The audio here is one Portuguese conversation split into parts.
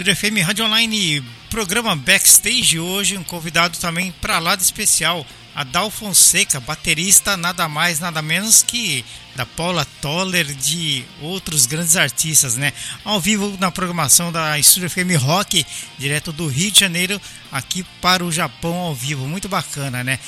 Estúdio FM Rádio Online, programa Backstage hoje, um convidado também para lá de especial, Adal Fonseca, baterista nada mais, nada menos que da Paula Toller, de outros grandes artistas, né? Ao vivo na programação da Estúdio FM Rock, direto do Rio de Janeiro, aqui para o Japão ao vivo, muito bacana, né?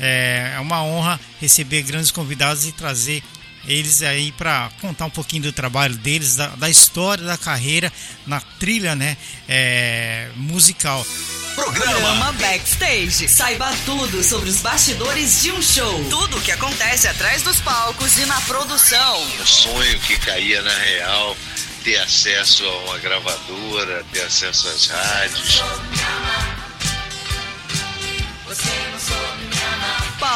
É uma honra receber grandes convidados e trazer eles aí para contar um pouquinho do trabalho deles, da, da história da carreira na trilha, né, é, musical. Programa. Programa Backstage. Saiba tudo sobre os bastidores de um show. Tudo o que acontece atrás dos palcos e na produção. Um sonho que caía na real, ter acesso a uma gravadora, ter acesso às rádios.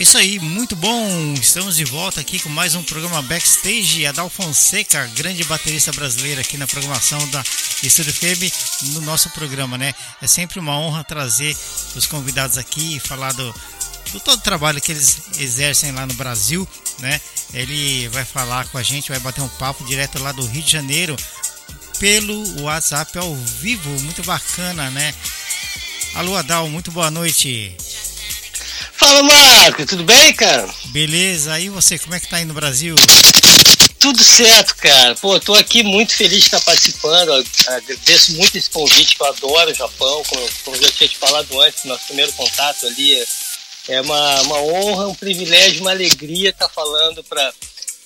Isso aí, muito bom. Estamos de volta aqui com mais um programa Backstage. Adal Fonseca, grande baterista brasileira aqui na programação da Estúdio FM no nosso programa, né? É sempre uma honra trazer os convidados aqui e falar do, do todo o trabalho que eles exercem lá no Brasil, né? Ele vai falar com a gente, vai bater um papo direto lá do Rio de Janeiro pelo WhatsApp ao vivo, muito bacana, né? Alô Adal, muito boa noite. Fala, Marco, tudo bem, cara? Beleza, e você, como é que tá aí no Brasil? Tudo certo, cara. Pô, tô aqui muito feliz de estar participando. Agradeço muito esse convite, que eu adoro o Japão, como, como eu já tinha te falado antes, nosso primeiro contato ali. É uma, uma honra, um privilégio, uma alegria estar falando para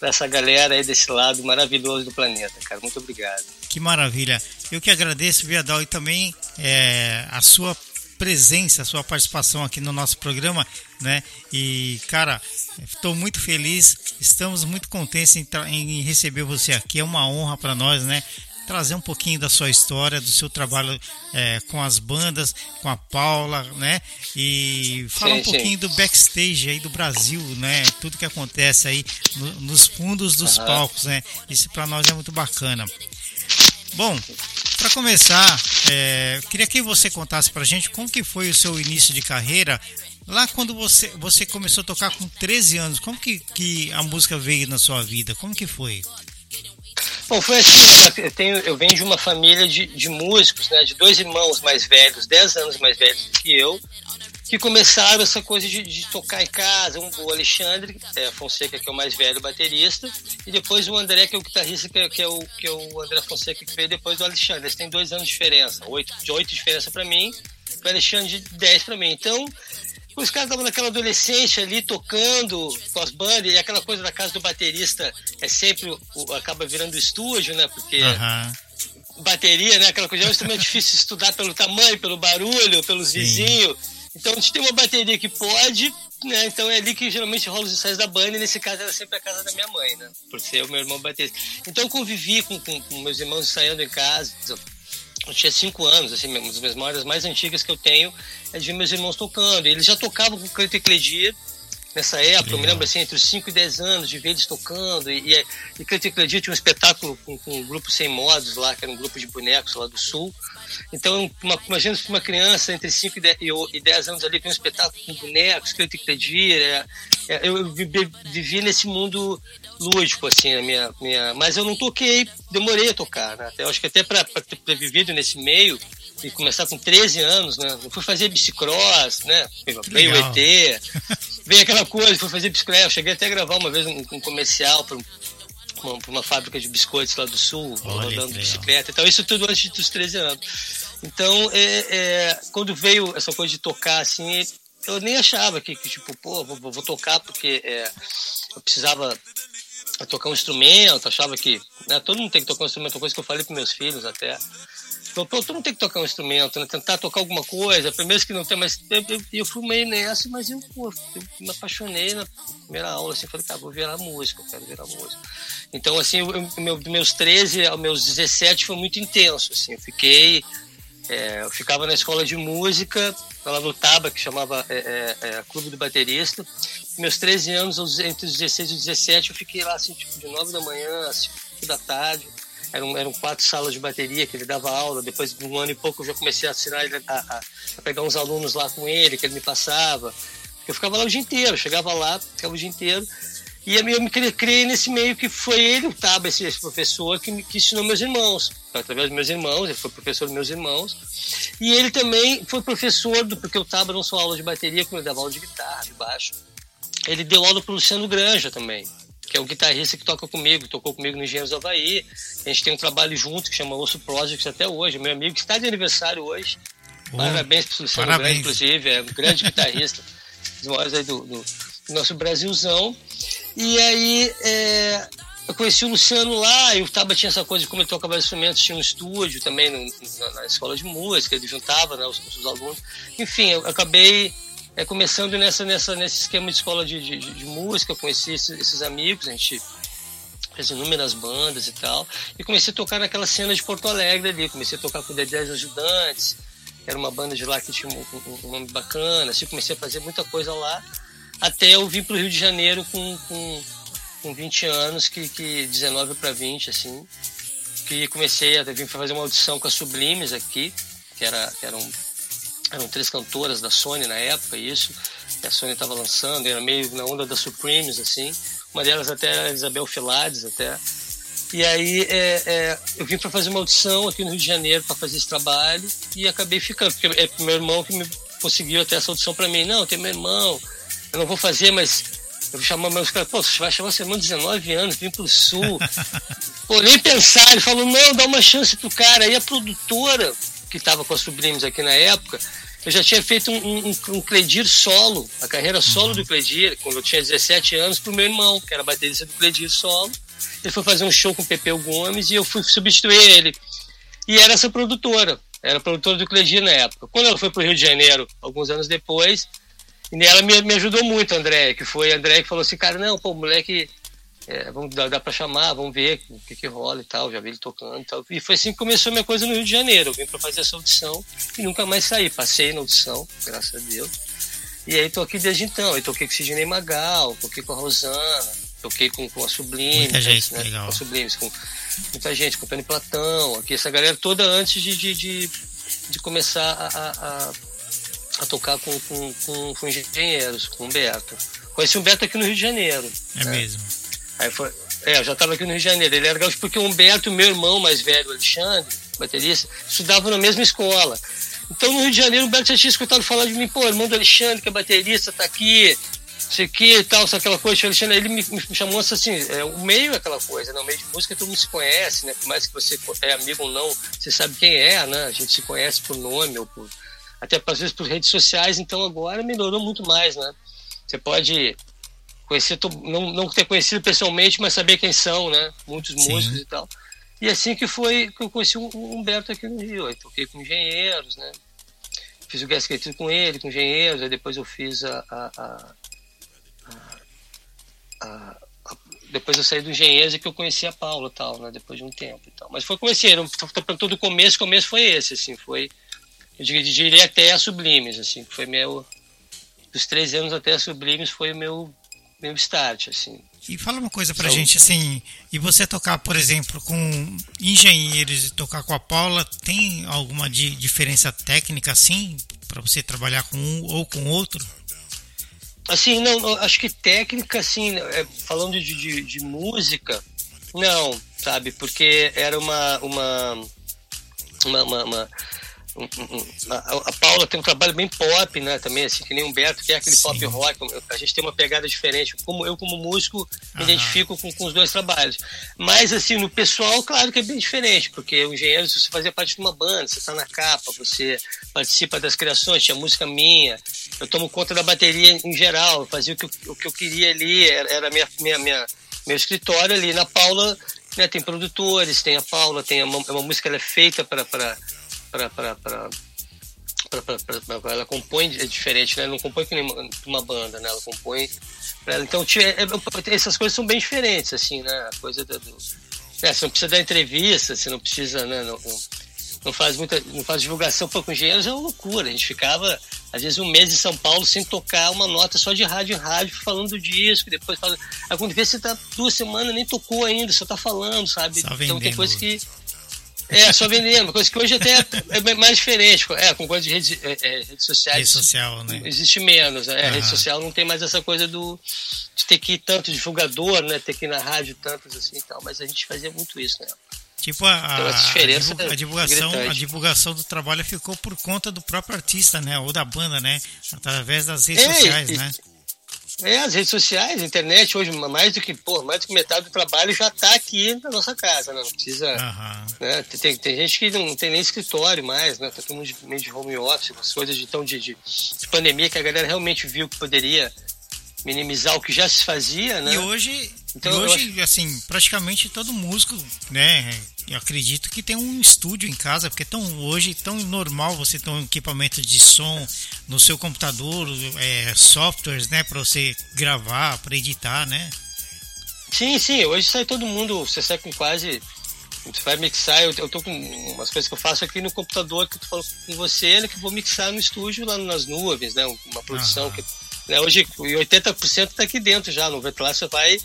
essa galera aí desse lado maravilhoso do planeta, cara. Muito obrigado. Que maravilha. Eu que agradeço, Viadal, e também é, a sua presença, a sua participação aqui no nosso programa, né? E, cara, estou muito feliz, estamos muito contentes em, em receber você aqui, é uma honra para nós, né? Trazer um pouquinho da sua história, do seu trabalho é, com as bandas, com a Paula, né? E falar sim, um pouquinho sim. do backstage aí do Brasil, né? Tudo que acontece aí no, nos fundos dos uhum. palcos, né? Isso para nós é muito bacana. Bom, para começar, é, queria que você contasse para gente como que foi o seu início de carreira. Lá quando você, você começou a tocar com 13 anos, como que, que a música veio na sua vida? Como que foi? Bom, foi assim, eu, tenho, eu venho de uma família de, de músicos, né, de dois irmãos mais velhos, 10 anos mais velhos do que eu, que começaram essa coisa de, de tocar em casa. Um, o Alexandre é, Fonseca, que é o mais velho baterista, e depois o André, que é o guitarrista, que é, que é, o, que é o André Fonseca, que veio depois do Alexandre. Eles têm dois anos de diferença, oito, de oito de diferença para mim, e o Alexandre de dez para mim. Então, os caras estavam naquela adolescência ali, tocando com as bandas, e aquela coisa da casa do baterista é sempre, acaba virando estúdio, né? Porque. Bateria, né? Aquela coisa é um instrumento difícil de estudar pelo tamanho, pelo barulho, pelos Sim. vizinhos. Então a gente tem uma bateria que pode, né? Então é ali que geralmente rola os ensaios da banda, e nesse caso era sempre a casa da minha mãe, né? Por ser o meu irmão baterista. Então eu convivi com, com, com meus irmãos ensaiando em casa. Eu tinha cinco anos, assim, uma das memórias mais antigas que eu tenho é de meus irmãos tocando. Eles já tocavam com canto e cledia nessa época, eu me lembro assim, entre os 5 e 10 anos, de ver eles tocando. E, e, e e cledia tinha um espetáculo com, com um grupo sem modos lá, que era um grupo de bonecos lá do sul. Então, uma, imagina uma criança entre 5 e 10 anos ali com um espetáculo com bonecos, que pedir. É, é, eu vivi, vivi, nesse mundo lúdico, assim, a minha, minha, mas eu não toquei, demorei a tocar, né? Até, eu acho que até para ter vivido nesse meio e começar com 13 anos, né? Eu fui fazer bicicross, né? Veio o ET, veio aquela coisa, fui fazer bicicleta. Eu cheguei até a gravar uma vez um, um comercial para uma, uma fábrica de biscoitos lá do sul, Olha, rodando bicicleta. Então, isso tudo antes dos 13 anos. Então, é, é, quando veio essa coisa de tocar assim, eu nem achava que, que tipo, pô, vou, vou tocar porque é, eu precisava tocar um instrumento, achava que né, todo mundo tem que tocar um instrumento, coisa que eu falei para meus filhos até. Então, pô, todo mundo tem que tocar um instrumento, né? tentar tocar alguma coisa. Primeiro que não tem, mas eu, eu, eu fui meio nessa, mas eu, pô, eu me apaixonei na primeira aula, assim, falei, tá, vou virar música, eu quero virar música. Então, assim, eu, meu, meus 13 aos meus 17 foi muito intenso, assim, eu fiquei é, eu ficava na escola de música, lá no Taba, que chamava é, é, é Clube do Baterista. Meus 13 anos, entre os 16 e 17, eu fiquei lá assim, tipo, de 9 da manhã às 5 da tarde. Eram, eram quatro salas de bateria que ele dava aula. Depois de um ano e pouco eu já comecei a assinar a, a, a pegar uns alunos lá com ele, que ele me passava. Eu ficava lá o dia inteiro, chegava lá, ficava o dia inteiro. E eu me criei nesse meio que foi ele, o Taba, esse, esse professor, que, que ensinou meus irmãos. Através dos meus irmãos, ele foi professor dos meus irmãos. E ele também foi professor, do, porque o Taba não só aula de bateria, como ele dava aula de guitarra, de baixo. Ele deu aula para o Luciano Granja também, que é o guitarrista que toca comigo, tocou comigo no Engenheiros do Havaí. A gente tem um trabalho junto que chama Osso Project até hoje. Meu amigo que está de aniversário hoje. parabéns para o Luciano parabéns. Granja, inclusive, é um grande guitarrista, dos maiores aí do, do nosso Brasilzão. E aí é, eu conheci o Luciano lá, e o Taba tinha essa coisa de como ele tocava instrumentos, tinha um estúdio também no, na, na, escola de música, ele juntava né, os, os alunos. Enfim, eu acabei é, começando nessa, nessa, nesse esquema de escola de, de, de música, conheci esses, esses, amigos, a gente fez inúmeras bandas e tal, e comecei a tocar naquela cena de Porto Alegre ali, comecei a tocar com o The Dez Ajudantes, era uma banda de lá que tinha um, um, um nome bacana, assim, comecei a fazer muita coisa lá, até eu vim para o Rio de Janeiro com, com, com 20 anos, que, que 19 para 20, assim, que comecei a vir fazer uma audição com as Sublimes aqui, que, era, que eram, eram três cantoras da Sony na época, isso, que a Sony estava lançando, era meio na onda das Supremes, assim, uma delas até era a Isabel Filades, até, e aí é, é, eu vim para fazer uma audição aqui no Rio de Janeiro para fazer esse trabalho e acabei ficando, porque é meu irmão que me conseguiu até essa audição para mim. Não, tem meu irmão, eu não vou fazer, mas eu vou chamar meus caras, pô, você vai chamar seu irmão de 19 anos, vim pro sul. pô, nem pensar, ele falou, não, dá uma chance pro cara. Aí a produtora, que estava com as sobrinhas aqui na época, eu já tinha feito um, um, um Cledir solo, a carreira solo do Cledir, quando eu tinha 17 anos, pro meu irmão, que era baterista do Cledir solo. Ele foi fazer um show com o Pepeu Gomes e eu fui substituir ele. E era essa produtora, era a produtora do Cledir na época. Quando ela foi pro Rio de Janeiro, alguns anos depois, e ela me, me ajudou muito, André, que foi a André que falou assim, cara, não, pô, moleque, é, vamos, dá, dá pra chamar, vamos ver o que, que rola e tal, já vi ele tocando e tal. E foi assim que começou a minha coisa no Rio de Janeiro. Eu vim pra fazer essa audição e nunca mais saí. Passei na audição, graças a Deus. E aí tô aqui desde então. Eu toquei com o Sidney Magal, toquei com a Rosana, toquei com, com a Sublime, muita gente, né? Legal. Com a Sublime, com muita gente, com o Tony Platão, aqui, essa galera toda antes de, de, de, de começar a, a a tocar com, com, com, com engenheiros, com o Beto. Conheci o Beto aqui no Rio de Janeiro. É né? mesmo. Aí foi, é, eu já estava aqui no Rio de Janeiro. Ele era gaúcho porque o Humberto, meu irmão mais velho, Alexandre, baterista, estudavam na mesma escola. Então no Rio de Janeiro o Humberto já tinha escutado falar de mim, pô, irmão do Alexandre, que é baterista, tá aqui, sei que e tal, só aquela coisa. O Alexandre, ele me, me chamou assim, é, o meio é aquela coisa, né? O meio de música todo mundo se conhece, né? Por mais que você é amigo ou não, você sabe quem é, né? A gente se conhece por nome ou por até às vezes por redes sociais, então agora melhorou muito mais, né? Você pode conhecer, não, não ter conhecido pessoalmente, mas saber quem são, né? Muitos Sim. músicos e tal. E assim que foi que eu conheci o Humberto aqui no Rio. Eu toquei com engenheiros, né? Fiz o guest com ele, com engenheiros, aí depois eu fiz a, a, a, a depois eu saí do engenheiros e que eu conheci a Paula tal, né? Depois de um tempo e tal. Mas foi conhecer, todo o começo, começo foi esse, assim, foi eu diria até a Sublimes, assim, que foi meu. Dos três anos até a Sublimes foi o meu, meu start, assim. E fala uma coisa pra gente, assim, e você tocar, por exemplo, com engenheiros e tocar com a Paula, tem alguma di diferença técnica, assim, para você trabalhar com um ou com outro? Assim, não, acho que técnica, assim, é, falando de, de, de música, não, sabe, porque era uma, uma, uma, uma, uma a, a, Paula tem um trabalho bem pop, né? Também, assim, que nem o Humberto, que é aquele Sim. pop rock. A gente tem uma pegada diferente. Como eu, como músico, me identifico com, com os dois trabalhos. Mas, assim, no pessoal, claro que é bem diferente, porque o engenheiro, você fazia parte de uma banda, você está na capa, você participa das criações, tinha música minha. Eu tomo conta da bateria em geral, eu fazia o que, o que eu queria ali, era, minha, minha, minha meu escritório ali. Na Paula né, tem produtores, tem a Paula, tem uma, uma música ela é feita para ela compõe é diferente, né? Ela não compõe que nem uma, banda, né? Ela compõe então é, é, essas coisas são bem diferentes, assim, né? A coisa do, é, você não precisa dar entrevista, você não precisa, né? Não, não faz muita, não faz divulgação para com engenheiros é uma loucura. A gente ficava às vezes um mês em São Paulo sem tocar uma nota só de rádio em rádio falando do disco, depois falando. Aí quando vê você tá duas semanas nem tocou ainda, só tá falando, sabe? Só então tem coisa que é, só vendendo, coisa que hoje até é mais diferente. É, com coisa de redes, é, é, redes sociais. Rede social, né? Existe menos. Né? Rede social não tem mais essa coisa do de ter que ir tanto divulgador, né? Ter que ir na rádio tantos assim e tal. Mas a gente fazia muito isso, né? Tipo, a, então, a, a, divulgação, a divulgação do trabalho ficou por conta do próprio artista, né? Ou da banda, né? Através das redes é, sociais, e, né? É, as redes sociais, a internet, hoje, mais do que, pô, mais do que metade do trabalho já está aqui na nossa casa, né? Não precisa. Uhum. Né? Tem, tem gente que não tem nem escritório mais, né? Tá todo mundo meio de home office, coisas de, tão de, de, de pandemia que a galera realmente viu que poderia minimizar o que já se fazia, né? E hoje, então, e hoje assim, praticamente todo músico, né, eu acredito que tem um estúdio em casa, porque tão, hoje tão normal você ter um equipamento de som no seu computador, é, softwares, né, para você gravar, para editar, né? Sim, sim, hoje sai todo mundo, você sai com quase. Você vai mixar, eu, eu tô com umas coisas que eu faço aqui no computador que eu tô falando com você, né, que eu vou mixar no estúdio lá nas nuvens, né? Uma produção que. Né, hoje 80% está aqui dentro já, no lá você vai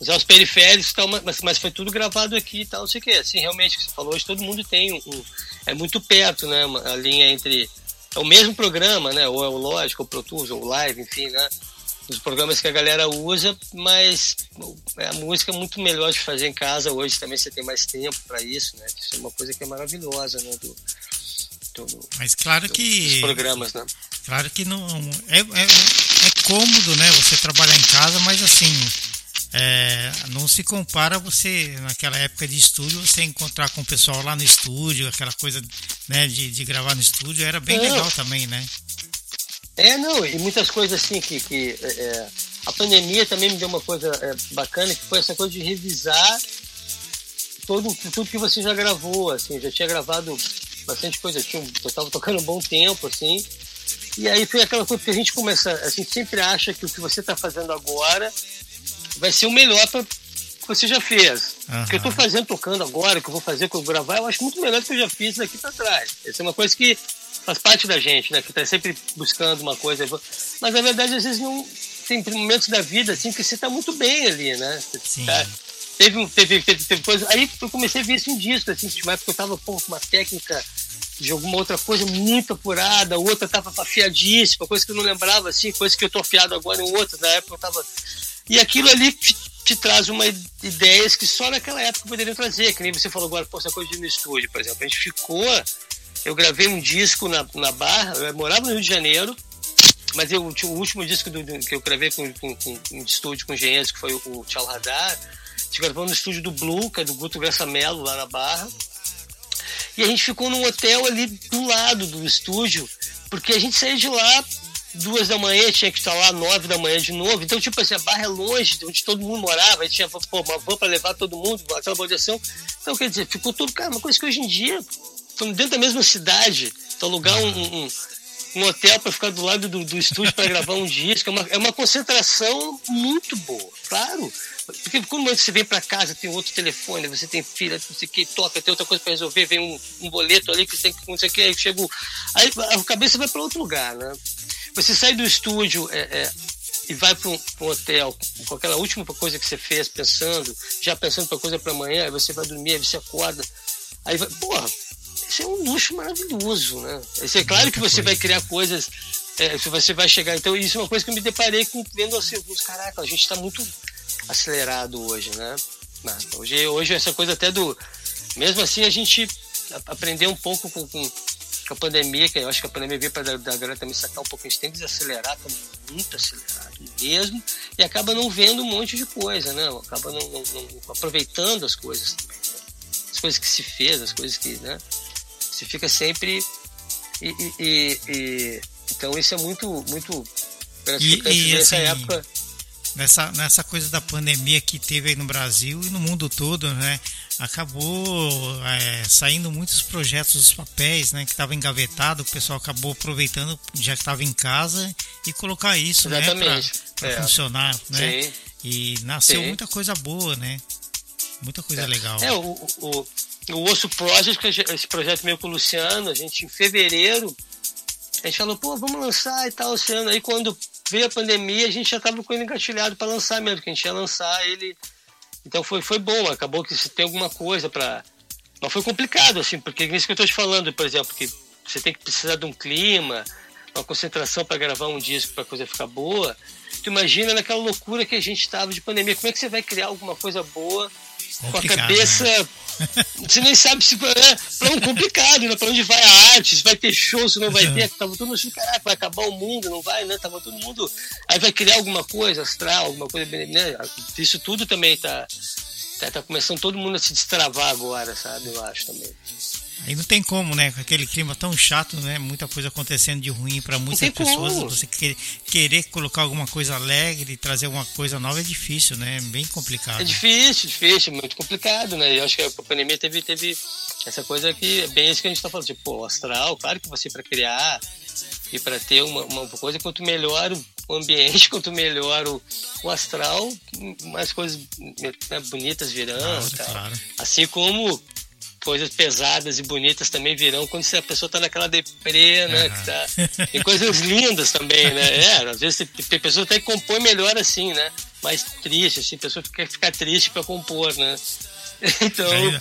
usar os periféricos tal, mas, mas foi tudo gravado aqui e tal, não sei o que. Assim, realmente, que você falou, hoje todo mundo tem um, um, É muito perto, né? A linha entre. É o mesmo programa, né? Ou é o Logic, ou o Pro Tools, ou o Live, enfim, né? Os programas que a galera usa, mas a música é muito melhor de fazer em casa hoje também, você tem mais tempo para isso, né? Isso é uma coisa que é maravilhosa, né? Do, do, mas claro do, que. Dos programas, né? Claro que não. É, é, é cômodo, né? Você trabalhar em casa, mas assim é, não se compara você, naquela época de estúdio, você encontrar com o pessoal lá no estúdio, aquela coisa né, de, de gravar no estúdio, era bem legal também, né? É, não, e muitas coisas assim que. que é, é, a pandemia também me deu uma coisa é, bacana, que foi essa coisa de revisar todo, tudo que você já gravou, assim, já tinha gravado bastante coisa, eu, tinha, eu tava tocando um bom tempo, assim, e aí foi aquela coisa que a gente começa, a gente sempre acha que o que você está fazendo agora vai ser o melhor para que você já fez. Uhum. O que eu estou fazendo, tocando agora, o que eu vou fazer, vou gravar, eu acho muito melhor do que eu já fiz daqui para trás. Essa é uma coisa que faz parte da gente, né? Que está sempre buscando uma coisa. Mas na verdade, às vezes não tem momentos da vida assim que você está muito bem ali, né? Sim. Tá, teve, teve, teve, teve coisa. Aí eu comecei a ver isso em disco, assim, tipo, época eu estava com uma técnica de alguma outra coisa muito apurada, outra estava afiadíssima, coisa que eu não lembrava, assim, coisa que eu tô afiado agora em outra, na época eu estava e aquilo ali te, te, traz uma ideias que só naquela época poderiam trazer, que nem você falou agora, pô, essa coisa de ir no estúdio, por exemplo. A gente ficou, eu gravei um disco na, na Barra, eu morava no Rio de Janeiro, mas eu, o último disco do, do, que eu gravei com, com, com, um estúdio com engenheiros, que foi o, o Tchau Radar, a gente gravou no estúdio do Blue, que é do Guto Melo lá na Barra. E a gente ficou num hotel ali do lado do estúdio, porque a gente saía de lá duas da manhã, tinha que estar lá nove da manhã de novo. Então, tipo assim, a barra é longe de onde todo mundo morava, aí tinha pô, uma van para levar todo mundo, aquela baldeação. Então, quer dizer, ficou tudo, cara, uma coisa que hoje em dia, estamos dentro da mesma cidade, então alugar um, um, um hotel para ficar do lado do, do estúdio para gravar um disco, é uma, é uma concentração muito boa, claro. Porque quando você vem para casa, tem outro telefone, você tem filha, você que toca, tem outra coisa para resolver, vem um, um, boleto ali que você tem que, não sei o que, aí chega. Aí a cabeça vai para outro lugar, né? Você sai do estúdio é, é, e vai para um, um, hotel com aquela última coisa que você fez, pensando, já pensando para coisa para amanhã, aí você vai dormir, aí você acorda. Aí vai, porra, isso é um luxo maravilhoso, né? Isso é claro que você vai criar coisas, é, você vai chegar. Então, isso é uma coisa que eu me deparei com vendo assim, caraca, a gente está muito acelerado hoje, né? Hoje, hoje essa coisa até do. Mesmo assim, a gente aprendeu um pouco com, com com a pandemia, que eu acho que a pandemia veio para da galera também sacar um pouco, a gente tem que desacelerar, tá muito acelerado mesmo, e acaba não vendo um monte de coisa, né? Acaba não, não, não aproveitando as coisas também, né? As coisas que se fez, as coisas que, né? Você fica sempre. E, e, e então isso é muito, muito gratificante e, e, nessa assim, época. Nessa, nessa coisa da pandemia que teve aí no Brasil e no mundo todo, né? Acabou é, saindo muitos projetos dos papéis, né? Que estava engavetado, o pessoal acabou aproveitando, já que estava em casa, e colocar isso, Exatamente. né? Para é. funcionar, né? Sim. E nasceu Sim. muita coisa boa, né? Muita coisa é. legal. É, o, o, o Osso Project, esse projeto meu com o Luciano, a gente em fevereiro, a gente falou, pô, vamos lançar e tal, esse ano. Aí quando veio a pandemia, a gente já estava com ele engatilhado para lançar mesmo, que a gente ia lançar ele. Então foi, foi bom, acabou que se tem alguma coisa para. Mas foi complicado, assim, porque é isso que eu estou te falando, por exemplo, que você tem que precisar de um clima, uma concentração para gravar um disco para a coisa ficar boa. Tu imagina naquela loucura que a gente estava de pandemia, como é que você vai criar alguma coisa boa com a cabeça. Né? Você nem sabe se é para um complicado, né? Para onde vai a arte, se vai ter show, se não vai ter. Tava todo mundo assim, caraca, vai acabar o mundo, não vai, né? Tava todo mundo. Aí vai criar alguma coisa astral, alguma coisa. Né? Isso tudo também tá, tá, tá começando todo mundo a se destravar agora, sabe? Eu acho também. Aí não tem como, né? Com aquele clima tão chato, né? Muita coisa acontecendo de ruim para muitas pessoas. Como. Você querer, querer colocar alguma coisa alegre, trazer alguma coisa nova é difícil, né? É bem complicado. É difícil, difícil, muito complicado, né? Eu acho que a pandemia teve, teve essa coisa que é bem isso que a gente tá falando. Tipo, o astral, claro que você para criar e para ter uma, uma coisa, quanto melhor o ambiente, quanto melhor o, o astral, mais coisas né, bonitas virão. Claro, claro. Assim como coisas pesadas e bonitas também virão quando a pessoa está naquela deprê, né? Uhum. Tá... Tem coisas lindas também, né? É, às vezes tem pessoa até que compõe melhor assim, né? Mais triste, assim, a pessoa quer ficar triste para compor, né? Então, Aí,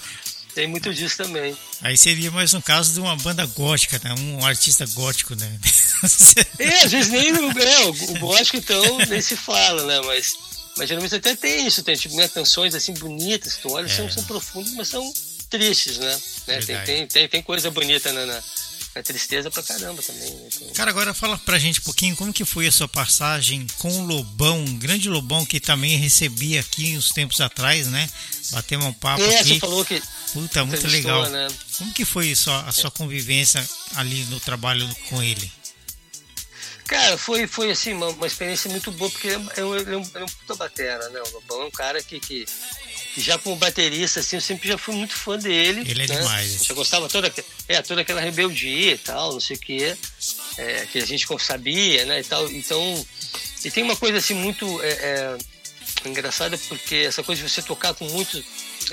tem muito disso também. Aí seria mais um caso de uma banda gótica, né? Um artista gótico, né? é, às vezes nem é, o gótico então nem se fala, né? Mas, mas geralmente até tem isso, tem tipo, né, canções assim bonitas, tu olha, é. são, são profundas, mas são tristes, né? né? Tem, tem, tem, tem, coisa bonita na, na, na, tristeza pra caramba também. Né? Cara, agora fala pra gente um pouquinho como que foi a sua passagem com o Lobão, um grande Lobão que também recebi aqui uns tempos atrás, né? Batemos um papo é, aqui. Você falou que Puta, muito legal. Né? Como que foi isso, a sua convivência ali no trabalho com ele? Cara, foi, foi assim, uma, uma experiência muito boa, porque ele é um, ele é um, ele é um puta batera, né? O Lobão é um cara que, que já como baterista, assim, eu sempre já fui muito fã dele. Ele é né? demais. Já gostava toda, é, toda aquela rebeldia e tal, não sei o que, é, que a gente sabia, né, e tal. Então, e tem uma coisa assim muito é, é, engraçada, porque essa coisa de você tocar com muitos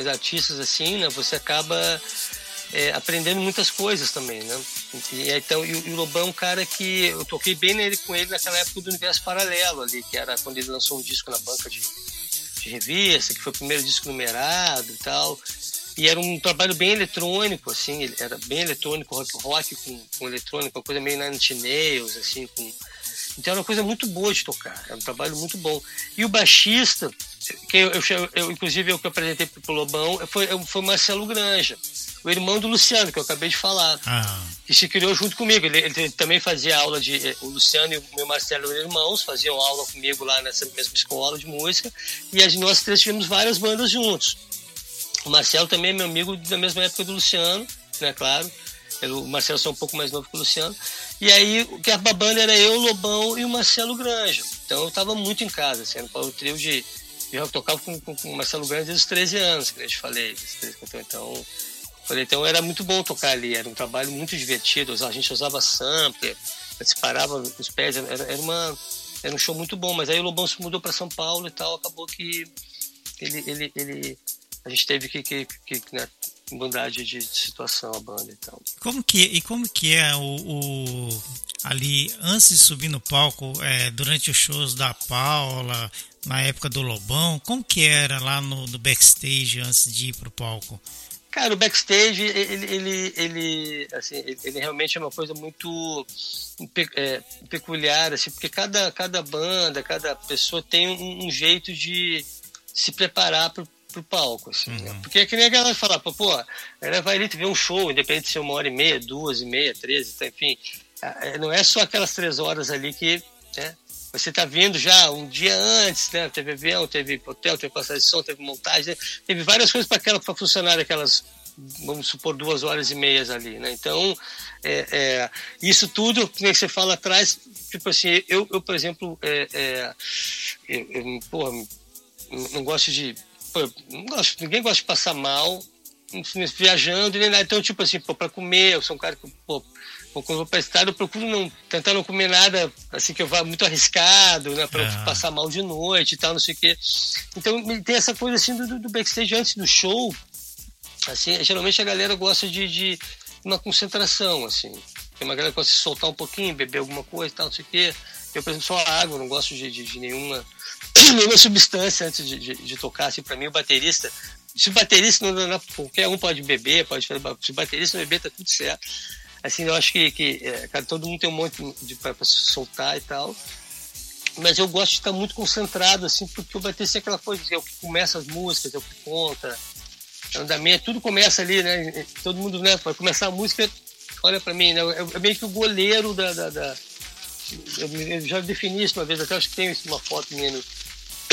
artistas assim, né, você acaba é, aprendendo muitas coisas também, né? E, então, e, e, o Lobão é um cara que eu toquei bem nele com ele naquela época do Universo Paralelo ali, que era quando ele lançou um disco na banca de de revista, que foi o primeiro disco numerado e tal. E era um trabalho bem eletrônico, assim, era bem eletrônico, rock rock com, com eletrônico, uma coisa meio Nine Nails, assim, com... Então era uma coisa muito boa de tocar, era um trabalho muito bom. E o baixista, que eu, eu, eu inclusive eu que apresentei pro Lobão, foi, foi o Marcelo Granja o irmão do Luciano, que eu acabei de falar, ah. que se criou junto comigo. Ele, ele, também fazia aula de. Eh, o Luciano e o meu Marcelo eram irmãos, faziam aula comigo lá nessa mesma escola de música, e nós três tivemos várias bandas juntos. O Marcelo também é meu amigo da mesma época do Luciano, né, claro. O Marcelo é um pouco mais novo que o Luciano. E aí, que a banda era eu, o Lobão e o Marcelo Granja. Então eu estava muito em casa, assim, era o trio de. Eu tocava com, com, com o Marcelo Granja desde os 13 anos, que eu te falei. Então, Falei, então era muito bom tocar ali, era um trabalho muito divertido. A gente usava sampler, disparava os pés, era, era, uma, era um show muito bom. Mas aí o Lobão se mudou para São Paulo e tal, acabou que ele, ele, ele a gente teve que, que, que né, mudar de, de, situação a banda e tal. Como que, e como que é o, o ali, antes de subir no palco, é, durante os shows da Paula, na época do Lobão, como que era lá no, no backstage antes de ir pro palco? Cara, o backstage, ele, ele, ele, assim, ele realmente é uma coisa muito é, peculiar, assim, porque cada, cada banda, cada pessoa tem um, um jeito de se preparar pro, pro palco, assim, né? uhum. né? Porque é que nem a galera fala, pô, pô, ela vai ali ver um show, independente de ser uma hora e meia, duas e meia, treze, tá, enfim, é, não é só aquelas três horas ali que, né, você está vendo já um dia antes, né? Teve avião, teve hotel, teve passagem de som, teve montagem, né? teve várias coisas para funcionar aquelas vamos supor, duas horas e meias ali, né? Então, é, é, isso tudo, que você fala atrás, tipo assim, eu, eu por exemplo, é, é eu, eu, porra, não gosto de. Pô, não gosto, ninguém gosta de passar mal viajando, nem nada. Então, tipo assim, pô, pra comer, eu sou um cara que, pô, quando eu vou pra estrada, eu procuro não, tentar não comer nada assim que eu vá muito arriscado, né? Pra é. passar mal de noite e tal, não sei o quê. Então tem essa coisa assim do, do backstage antes do show. Assim, geralmente a galera gosta de, de uma concentração, assim. Tem uma galera que gosta de soltar um pouquinho, beber alguma coisa e tal, não sei o quê. Eu, por exemplo, só água, não gosto de, de, de nenhuma, nenhuma substância antes de, de, de tocar. Assim, para mim, o baterista, se o baterista não, não, qualquer um pode beber, pode fazer, se o baterista não beber, tá tudo certo. Assim, eu acho que, que é, cara, todo mundo tem um monte de para soltar e tal. Mas eu gosto de estar muito concentrado, assim, porque o baterista é aquela coisa, é o que começa as músicas, é o que conta, é o andamento, tudo começa ali, né? Todo mundo, né, para começar a música, olha para mim, né? É meio que o goleiro da, da, da eu já defini isso uma vez, até acho que tem uma foto minha no,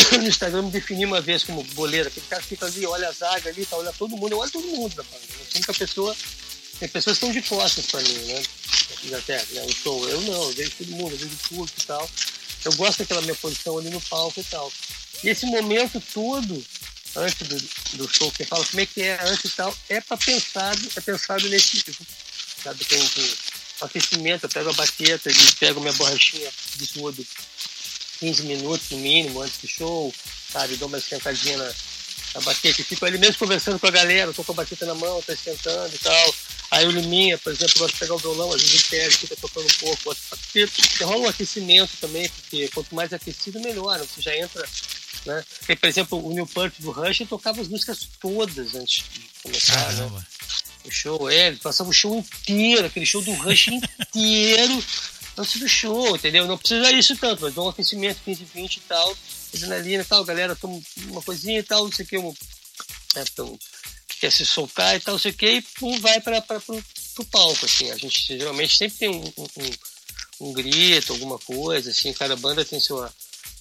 no Instagram, me defini uma vez como goleiro. Aquele cara fica ali, olha a zaga ali, tá, olha todo mundo, eu olho todo mundo, rapaz. Eu sou pessoa. Tem pessoas que estão de costas para mim, né? Até, né? Eu, sou, eu não, eu vejo todo mundo, eu vejo tudo e tal. Eu gosto daquela minha posição ali no palco e tal. E esse momento todo, antes do, do show, que fala como é que é antes e tal, é para pensado, é pensado nesse tipo. Sabe, tem, tem aquecimento, eu pego a baqueta e pego minha borrachinha de sudo 15 minutos no mínimo antes do show, sabe? Dou uma esquentadinha na, na baqueta e fico ali mesmo conversando com a galera, tô com a baqueta na mão, tô esquentando e tal. Aí o Liminha, por exemplo, gosta de pegar o violão, às vezes ele pega, fica tocando um pouco. Porque rola um aquecimento também, porque quanto mais aquecido, melhor. Né? Você já entra. Né? E, por exemplo, o New Punk do Rush tocava as músicas todas antes de começar. Né? O show, é, ele passava o show inteiro, aquele show do Rush inteiro antes do show, entendeu? Não precisa isso tanto, mas dá um aquecimento 15, 20 e tal, adrenalina e tal, galera toma uma coisinha e tal, não sei o que, um, é, então, quer se soltar e tal, não sei o que, e pum, vai para pro palco, assim. A gente geralmente sempre tem um, um, um, grito, alguma coisa, assim, cada banda tem sua,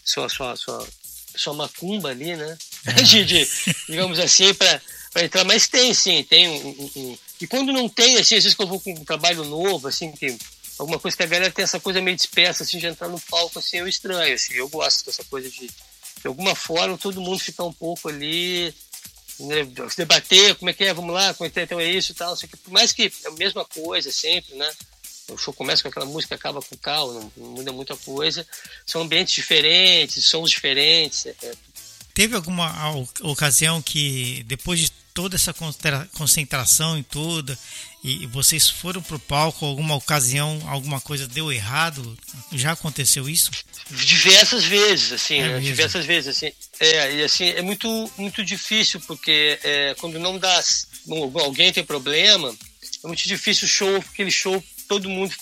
sua, sua, sua, sua macumba ali, né? É. de, de, digamos assim, para entrar, mas tem sim, tem um, um, E quando não tem, assim, às vezes que eu vou com um trabalho novo, assim, que alguma coisa que a galera tem essa coisa meio dispersa, assim, de entrar no palco, assim, eu estranho, assim, eu gosto dessa coisa de, de alguma forma, todo mundo ficar um pouco ali, se debater, como é que é, vamos lá, como é que é, então é isso e tal, assim, por mais que é a mesma coisa sempre, né, o show começa com aquela música, acaba com o não, não muda muita coisa, são ambientes diferentes, sons diferentes. É, é. Teve alguma ocasião que, depois de toda essa concentração e tudo, e vocês foram pro palco alguma ocasião, alguma coisa deu errado? Já aconteceu isso? Diversas vezes, assim, é né? diversas vezes, assim. É, e assim, é muito, muito difícil, porque é, quando não dá, alguém tem problema, é muito difícil o show, aquele show, todo mundo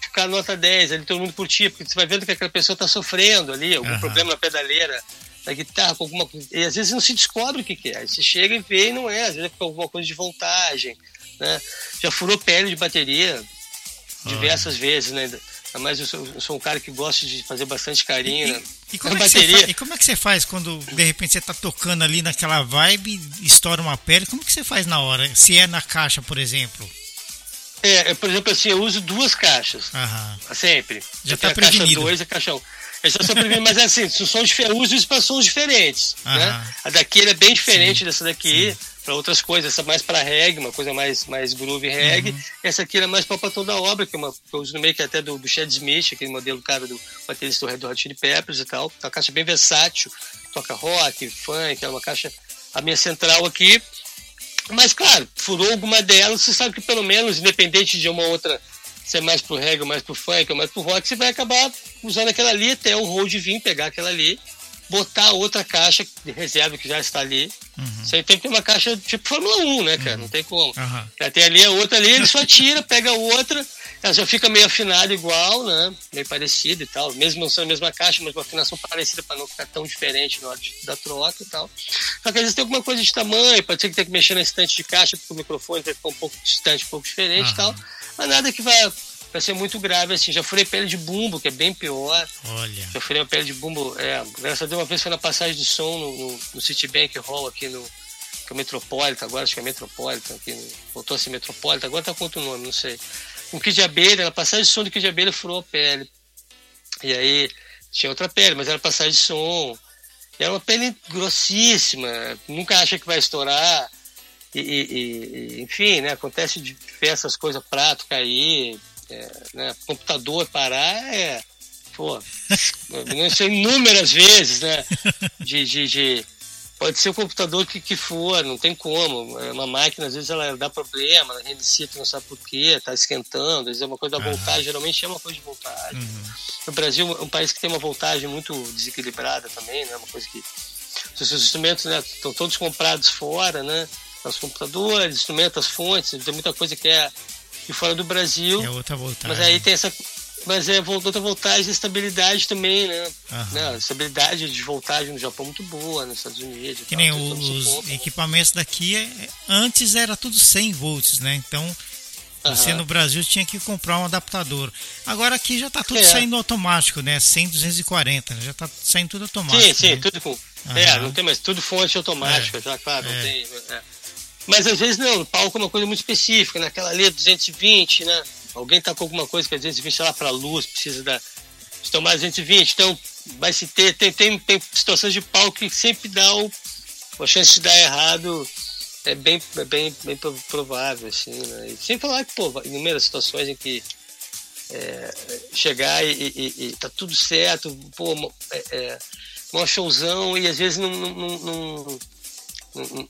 ficar nota 10, ali todo mundo curtir, porque você vai vendo que aquela pessoa está sofrendo ali, algum uhum. problema na pedaleira, da guitarra, com alguma coisa. E às vezes não se descobre o que, que é. Você chega e vê e não é. Às vezes é alguma coisa de voltagem. Né? Já furou pele de bateria diversas vezes, né? Mas eu sou, eu sou, um cara que gosta de fazer bastante carinho e, né? e, como é bateria. e como é que você faz quando de repente você tá tocando ali naquela vibe, estoura uma pele? Como que você faz na hora? Se é na caixa, por exemplo? É, por exemplo, assim, eu uso duas caixas. Aham. Sempre. Já tá prevenido. A caixa 2 e a caixa 1. Um. Eles estão sempre mas é assim, são para sons diferentes. Né? A daqui é bem diferente Sim. dessa daqui, para outras coisas. Essa mais para reggae, uma coisa mais, mais groove reggae. Uhum. Essa aqui é mais para toda a obra, que, é uma, que eu uso no meio que é até do, do Chad Smith, aquele modelo cara do baterista do Red Hot Chili Peppers e tal. É uma caixa bem versátil, toca rock, funk, é uma caixa. A minha central aqui. Mas, claro, furou alguma delas, você sabe que pelo menos, independente de uma outra se é mais pro reggae, mais pro funk, mais pro rock, você vai acabar usando aquela ali até o hold vir, pegar aquela ali, botar outra caixa de reserva que já está ali. Uhum. Você tem que ter uma caixa tipo Fórmula 1, né, cara? Uhum. Não tem como. Uhum. Até ali a outra ali, ele só tira, pega outra, ela já fica meio afinada igual, né? Meio parecida e tal. Mesmo não sendo a mesma caixa, mas uma afinação parecida para não ficar tão diferente na hora de, da troca e tal. Só que às vezes tem alguma coisa de tamanho, pode ser que tenha que mexer na estante de caixa, porque o microfone vai ficar um pouco distante, um pouco diferente e tal. Mas nada que vai, vai ser muito grave assim. Já furei pele de bumbo, que é bem pior. Olha. Já furei uma pele de bumbo. É, graças a Deus, uma vez foi na passagem de som no, no, no Citibank Hall aqui no. que é Metropolitan, agora acho que é Metropolitan, aqui, voltou a ser Metropolitan, agora tá com outro nome, não sei. Um kit de abelha, na passagem de som do kit de abelha furou a pele. E aí tinha outra pele, mas era passagem de som. E era uma pele grossíssima, nunca acha que vai estourar. E, e, e enfim, né, acontece de ver essas coisas, prato cair, é, né, computador parar, é, pô, não sei, inúmeras vezes, né, de, de, de Pode ser o computador que, que for, não tem como. É uma máquina, às vezes, ela dá problema, ela reinicia, tu não sabe por quê, está esquentando, às vezes é uma coisa da voltagem, geralmente é uma coisa de voltagem. Uhum. O Brasil é um país que tem uma voltagem muito desequilibrada também, né? Uma coisa que. Os seus instrumentos né, estão todos comprados fora, né? Os computadores, instrumentos, as fontes, tem muita coisa que é de fora do Brasil. É outra voltagem. Mas aí tem essa mas é outra voltagem e estabilidade também, né? né? Estabilidade de voltagem no Japão muito boa, nos Estados Unidos. Que nem os equipamentos daqui, é, antes era tudo 100 volts, né? Então você no Brasil tinha que comprar um adaptador. Agora aqui já está tudo é. saindo automático, né? 100, 240, né? já está saindo tudo automático. Sim, sim, né? tudo com. É, não tem mais, tudo fonte automática, é. já, claro, não é. tem. É. Mas às vezes não, o palco é uma coisa muito específica, naquela né? linha 220, né? Alguém está com alguma coisa que a 220 lá para luz, precisa da, de tomar 220. Então, vai se ter. Tem, tem, tem situações de palco que sempre dá o, a chance de dar errado é bem, é bem, bem provável, assim, né? E sem falar que, pô, inúmeras situações em que é, chegar e, e, e, tá tudo certo, pô, é, é, um showzão e às vezes não, não, não,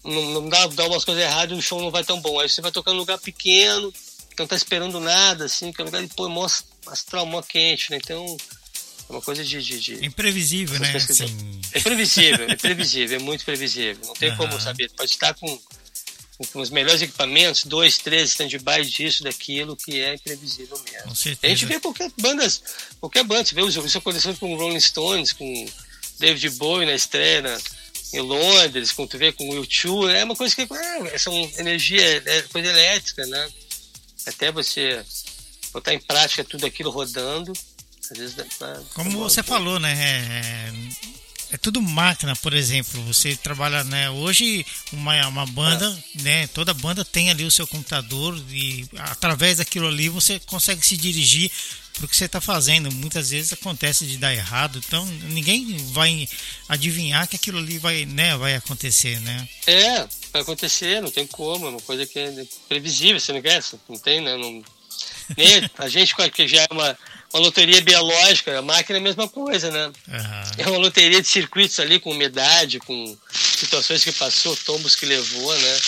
não, não dá, dá umas coisas erradas e o show não vai tão bom. Aí você vai tocar num lugar pequeno, não tá esperando nada, assim, que é um lugar de pô, mó astral, mó quente, né? Então, é uma coisa de. de, de imprevisível, né? Assim... É imprevisível, é previsível, é muito previsível. Não tem uhum. como saber. Pode estar com, com, os melhores equipamentos, dois, três stand-by disso, daquilo, que é imprevisível mesmo. Com certeza. A gente vê qualquer banda, qualquer banda, você vê isso acontecendo com Rolling Stones, com David Bowie na estreia na, em Londres, com tu vê com o U2, é uma coisa que é, são energia, é coisa elétrica, né? até você botar em prática tudo aquilo rodando. Às vezes dá, Como você falou, né? É, é, tudo máquina, por exemplo. Você trabalha, né? Hoje uma, uma banda, é. né? Toda banda tem ali o seu computador e através daquilo ali você consegue se dirigir para o que você está fazendo. Muitas vezes acontece de dar errado, então ninguém vai adivinhar que aquilo ali vai, né, vai acontecer, né? É, vai acontecer, não tem como, é uma coisa que é previsível, você não quer? Não tem, né? Não, nem a gente que já é uma, uma loteria biológica, a máquina é a mesma coisa, né? Uhum. É uma loteria de circuitos ali com umidade, com situações que passou, tombos que levou, né?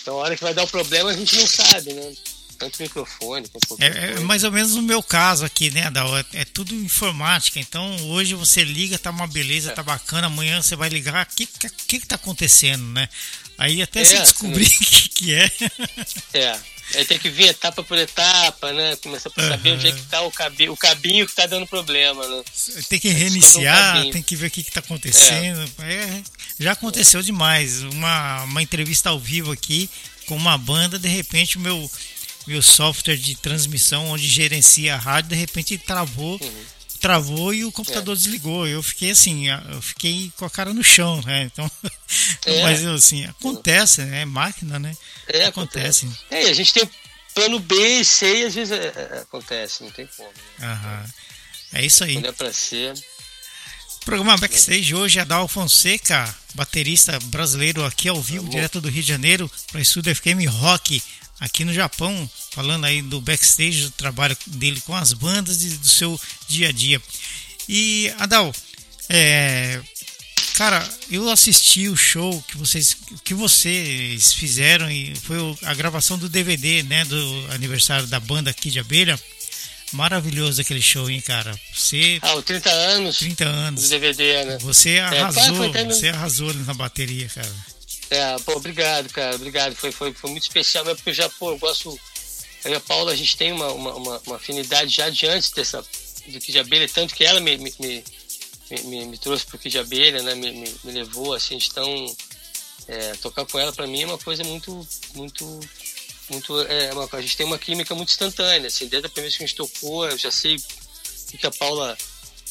Então a hora que vai dar o problema a gente não sabe, né? tanto microfone quanto é, é, mais ou menos no meu caso aqui, né, Adal? É, é, tudo informática. Então hoje você liga, tá uma beleza, é. tá bacana. Amanhã você vai ligar, o que, que que tá acontecendo, né? Aí até se é, descobrir o que, que é. É. Aí tem que vir etapa por etapa, né? Começar a saber uhum. onde é que tá o, cabi o cabinho que tá dando problema, né? Tem que reiniciar, um tem que ver o que, que tá acontecendo. É. já aconteceu demais. Uma, uma entrevista ao vivo aqui com uma banda, de repente o meu meu software de transmissão onde gerencia a rádio, de repente travou, uhum. Travou e o computador é. desligou. Eu fiquei assim, eu fiquei com a cara no chão, né? Então, é. mas assim, acontece, né? É máquina, né? É, acontece. acontece. É, a gente tem plano B e C e às vezes é, é, acontece, não tem como. Né? É isso aí. Quando é pra ser. Programa Backstage hoje é Dal Fonseca, baterista brasileiro aqui ao vivo, direto do Rio de Janeiro, para Estúdio FM Rock aqui no Japão, falando aí do backstage, do trabalho dele com as bandas e do seu dia a dia. E Adal, é, cara, eu assisti o show que vocês que vocês fizeram e foi a gravação do DVD, né, do aniversário da banda aqui de Abelha. Maravilhoso aquele show, hein, cara? Você Ah, o 30 anos. 30 anos. Do DVD, né? Você arrasou, é, você arrasou na bateria, cara. É, pô, obrigado, cara, obrigado. Foi, foi, foi muito especial mesmo, porque eu já, pô, eu gosto. Eu e a Paula, a gente tem uma, uma, uma afinidade já de antes dessa, do que de abelha, tanto que ela me, me, me, me, me trouxe pro que de abelha, né? Me, me, me levou, assim, então. É, tocar com ela para mim é uma coisa muito, muito, muito. É, uma, a gente tem uma química muito instantânea, assim, desde a primeira vez que a gente tocou, eu já sei o que a Paula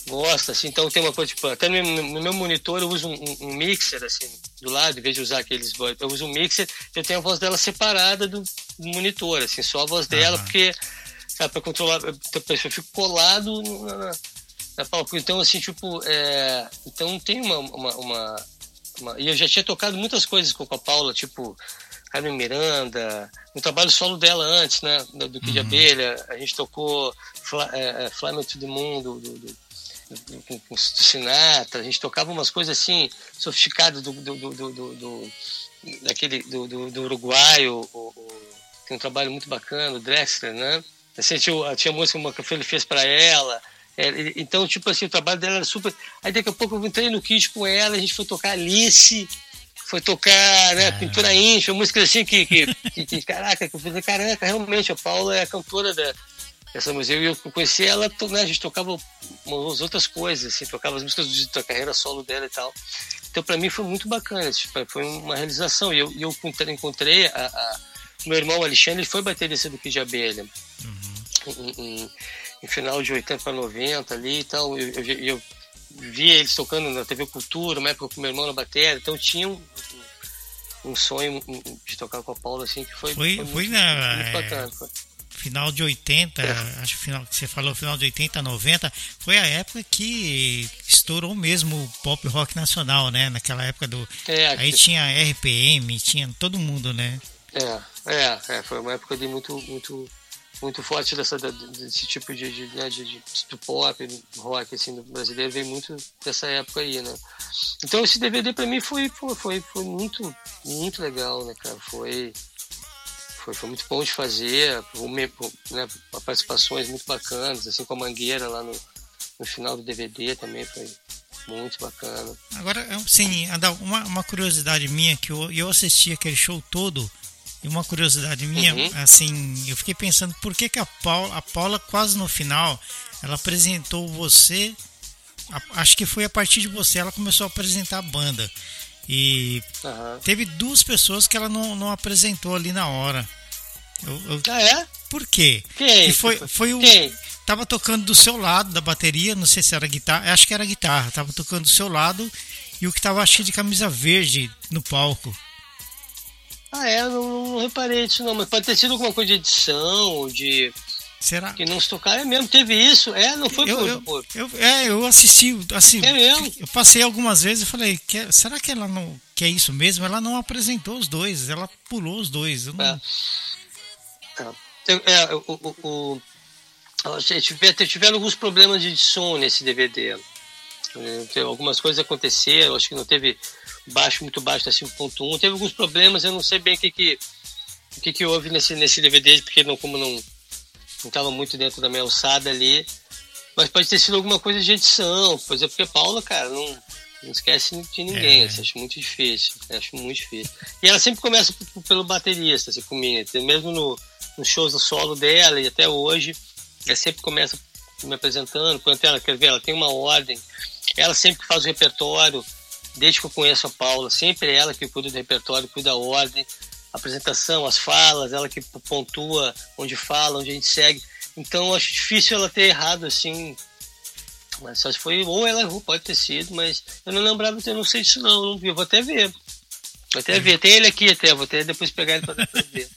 gosta, assim, então tem uma coisa, tipo, até no, no meu monitor eu uso um, um, mixer, assim, do lado, em vez de usar aqueles, eu uso um mixer, eu tenho a voz dela separada do, monitor, assim, só a voz dela, uhum. porque, sabe, pra controlar, eu, eu fico colado na, na palco, então, assim, tipo, é, então tem uma, uma, uma, uma, e eu já tinha tocado muitas coisas com a Paula, tipo, Carmen Miranda, no trabalho solo dela antes, né, do, do Kid uhum. Abelha, a gente tocou Fly, é, é Fly Me to the Moon, do, do, do com, com, Sinatra, a gente tocava umas coisas assim, sofisticadas do, do, do, do, do daquele, do, do, do Uruguai, o, o, tem um trabalho muito bacana, o Drexler, né? Assim, tinha, tinha música que ele fez para ela, é, então, tipo assim, o trabalho dela era super. Aí daqui a pouco eu entrei no kit com ela, a gente foi tocar Alice, foi tocar né, ah. Pintura Íntima, música assim que, que, que, que, caraca, que eu falei, caraca, realmente, a Paula é a cantora da, essa música. Eu, eu conheci ela, né, a gente tocava umas outras coisas, assim, tocava as músicas da carreira solo dela e tal. Então, para mim, foi muito bacana, tipo, foi uma realização. E eu, eu encontrei a, a, meu irmão Alexandre, ele foi baterista do Kid Abelha. Uhum. Em, em, em, final de 80 para 90 ali e tal. Eu, eu, eu via eles tocando na TV Cultura, uma época com meu irmão na bateria, então tinha um, um sonho de tocar com a Paula, assim, que foi, foi, foi, foi muito, na, muito bacana. Foi final de 80, é. acho que final que você falou, final de 80, 90, foi a época que estourou mesmo o pop rock nacional, né? Naquela época do. É, aí que... tinha RPM, tinha todo mundo, né? É, é, é, foi uma época de muito, muito, muito forte dessa, desse tipo de, de, né, de, de, de pop, rock, assim, do brasileiro, veio muito dessa época aí, né? Então esse DVD para mim foi, foi, foi, foi muito, muito legal, né, cara? Foi foi, foi muito bom de fazer, né, participações muito bacanas, assim com a Mangueira lá no, no final do DVD também foi muito bacana. Agora, sim, uma, uma curiosidade minha que eu, eu assisti aquele show todo e uma curiosidade minha, uhum. assim, eu fiquei pensando por que, que a, Paula, a Paula quase no final ela apresentou você, a, acho que foi a partir de você ela começou a apresentar a banda. E uhum. teve duas pessoas que ela não, não apresentou ali na hora. Eu, eu... Ah, é? Por quê? Quem? E foi, foi o. Quem? Tava tocando do seu lado da bateria, não sei se era guitarra, acho que era guitarra, tava tocando do seu lado e o que tava cheio de camisa verde no palco. Ah, é, não, não reparei disso não, mas pode ter sido alguma coisa de edição, de. Será? Que não se é mesmo, teve isso. É, não foi eu, por, eu, eu, É, eu assisti, assim, é mesmo? eu passei algumas vezes e falei, que, será que ela não, que é isso mesmo? Ela não apresentou os dois, ela pulou os dois. Eu não... é. É, o, o, o, tiveram alguns problemas de som nesse DVD. É, algumas coisas aconteceram, acho que não teve baixo, muito baixo da 5.1. Teve alguns problemas, eu não sei bem o que, que, o que, que houve nesse, nesse DVD, porque não, como não estava muito dentro da minha alçada ali. Mas pode ter sido alguma coisa de edição, por exemplo, porque Paula, cara, não, não esquece de ninguém, é. assim, acho muito difícil, acho muito difícil. E ela sempre começa pelo baterista, assim, comigo, mesmo no, nos shows do solo dela e até hoje, ela sempre começa me apresentando, quando ela quer ver, ela tem uma ordem, ela sempre faz o repertório, desde que eu conheço a Paula, sempre é ela que cuida do repertório, cuida da ordem, apresentação, as falas, ela que pontua onde fala, onde a gente segue. Então eu acho difícil ela ter errado assim. Mas só se foi, ou ela errou, pode ter sido, mas eu não lembrava, eu não sei disso não, não vi, eu vou até ver. Vou até ver, tem ele aqui até, vou até depois pegar ele para ver.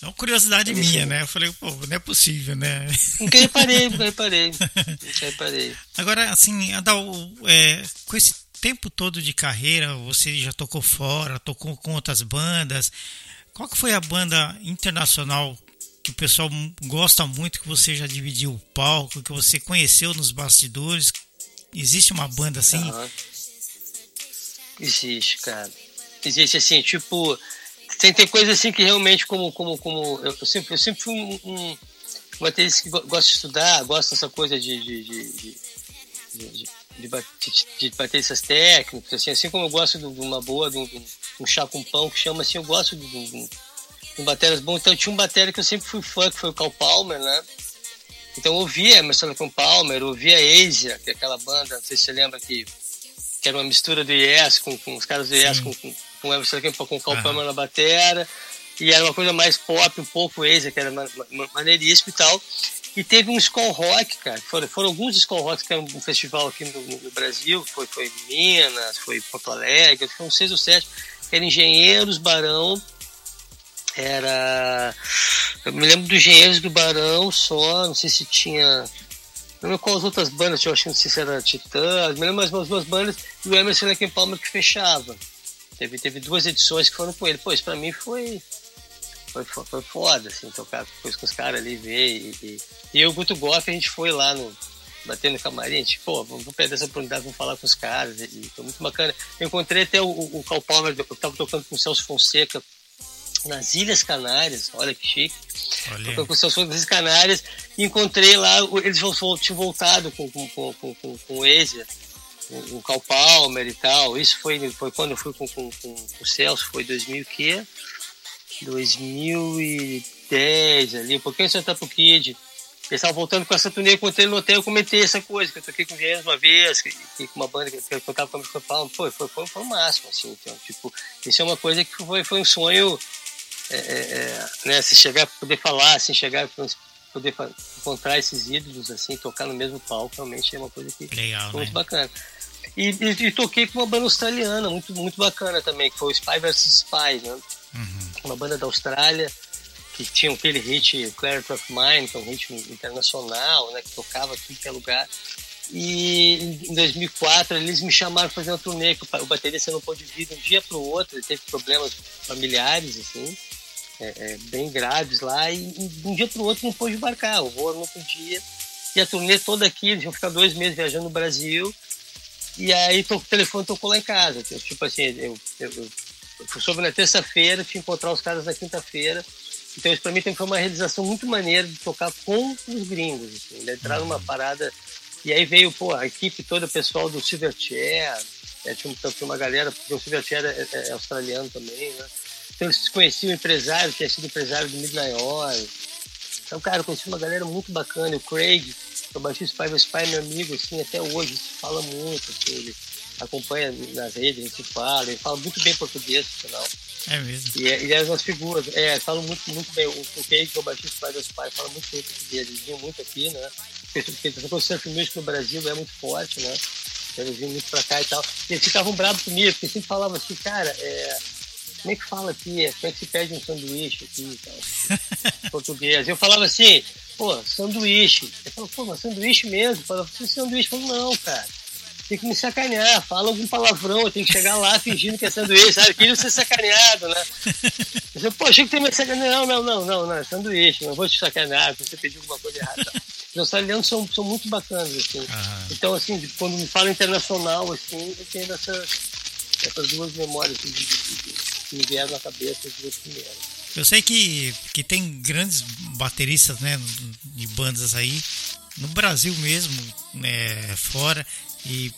É uma curiosidade minha, né? Eu falei, pô, não é possível, né? Nunca reparei, nunca reparei. Nunca reparei. Agora, assim, Adal, é, com esse tempo todo de carreira, você já tocou fora, tocou com outras bandas. Qual que foi a banda internacional que o pessoal gosta muito, que você já dividiu o palco, que você conheceu nos bastidores? Existe uma banda assim? Uhum. Existe, cara. Existe assim, tipo tem, tem coisa assim que realmente, como, como, como eu, sempre, eu sempre fui um, um baterista que gosta de estudar, gosta dessa coisa de, de, de, de, de, de, de bateristas técnicos, assim, assim como eu gosto de uma boa, de um, de um chá com pão, que chama assim, eu gosto de, de, de bateras bom. Então tinha um batera que eu sempre fui fã, que foi o Cal Palmer, né? Então eu ouvia Emerson com Palmer, eu ouvia Asia, que é aquela banda, não sei se você lembra que, que era uma mistura do Yes com, com os caras do Yes com, com com o Everson Kemp, com o Cal Palmer na batera, e era uma coisa mais pop, um pouco exa, que era maneiríssimo e tal. E teve um Skull Rock, cara. Foram, foram alguns Skull Rocks que era um festival aqui no, no, Brasil. Foi, foi Minas, foi Porto Alegre, foram seis ou sete. Era Engenheiros, Barão. Era. Eu me lembro dos Engenheiros do Barão só, não sei se tinha. Não lembro qual as outras bandas, eu acho que não sei se era Titã, me lembro mais umas duas bandas e o Emerson Lake Palmer que fechava. Teve, teve duas edições que foram com ele. Pô, isso pra mim foi, foi, foi foda, assim, tocar depois com os caras ali, ver. E, e, e eu, Guto Goff, a gente foi lá no, batendo no camarim, gente, pô, vamos perder essa oportunidade, vamos falar com os caras. E, e foi muito bacana. Eu encontrei até o, o, o Cal Palmer, eu tava tocando com o Celso Fonseca nas Ilhas Canárias, olha que chique. Olha. Com seus nas Ilhas Canárias, encontrei lá, eles tinham voltado com, com, com, com, com, com o Ezia, o Cal Palmer e tal. Isso foi, foi quando eu fui com, com, com, com o Celso, foi 2000 que? 2010 ali, um pouquinho antes pro Kid. Eles estavam voltando com essa turnê, eu encontrei no hotel, eu comentei essa coisa, que eu toquei com o James uma vez, que, que, com uma banda que eu tocava com o São Paulo, foi, foi, foi, foi o máximo, assim, então, tipo, isso é uma coisa que foi, foi um sonho é, é, é, né, se chegar a poder falar, assim, chegar a poder encontrar esses ídolos, assim, tocar no mesmo palco, realmente é uma coisa que Legal, foi né? muito bacana. E, e, e, toquei com uma banda australiana, muito, muito bacana também, que foi o Spy vs Spy, né? Uhum. Uma banda da Austrália, que tinha aquele hit Clarity of Mind, que é um hit internacional, né? Que tocava tudo que é lugar. E em 2004 eles me chamaram para fazer uma turnê, que o baterista não pôde vir de um dia para o outro, ele teve problemas familiares, assim é, é, bem graves lá, e, de um dia para o outro não pôde embarcar, o voo não podia. E a turnê toda aqui, eles iam ficar dois meses viajando no Brasil, e aí o telefone tocou lá em casa. Tipo assim, eu, eu, eu soube na terça-feira, tinha encontrar os caras na quinta-feira. Então isso para mim foi uma realização muito maneira de tocar com os gringos, assim, de entrar numa parada. E aí veio pô, a equipe toda, o pessoal do Silverchair, é, tinha, tinha uma galera, porque o Silverchair é, é, é australiano também, né? Então eles conheciam o empresário, que tinha sido empresário do Midnight Oil. Então, cara, eu conheci uma galera muito bacana. O Craig, que é o baixista Pai Meus Pai, meu amigo, assim, até hoje, se fala muito, assim, ele acompanha nas redes, a gente fala, ele fala muito bem português, no final. É mesmo. E, e é umas figuras, é, falam muito, muito bem. O, o Craig, que é o baixista Pai Meus Pai, fala muito bem português, eles vinham muito aqui, né? Porque o surf music no Brasil é muito forte, né? Então, eles vinham muito pra cá e tal. E eles ficavam bravos comigo, porque sempre falavam assim, cara, é como é que fala aqui? Como é que se pede um sanduíche aqui? Então, português. Eu falava assim, pô, sanduíche. Ele falou, pô, mas sanduíche mesmo? Eu falava, sanduíche? Eu falei, não, cara. Tem que me sacanear, fala algum palavrão, eu tenho que chegar lá fingindo que é sanduíche, sabe? Queria ser sacaneado, né? Eu pô, achei que tem me sacanear. Não, não, não, não, é sanduíche, não vou te sacanear, se você pediu alguma coisa errada. Os australianos são, são muito bacanas, assim. Então, assim, quando me fala internacional, assim, eu tenho essas, essas duas memórias assim, de, de, de, que me vieram na cabeça as duas primeiras. Eu sei que, que tem grandes bateristas né, de bandas aí, no Brasil mesmo, né, fora, e,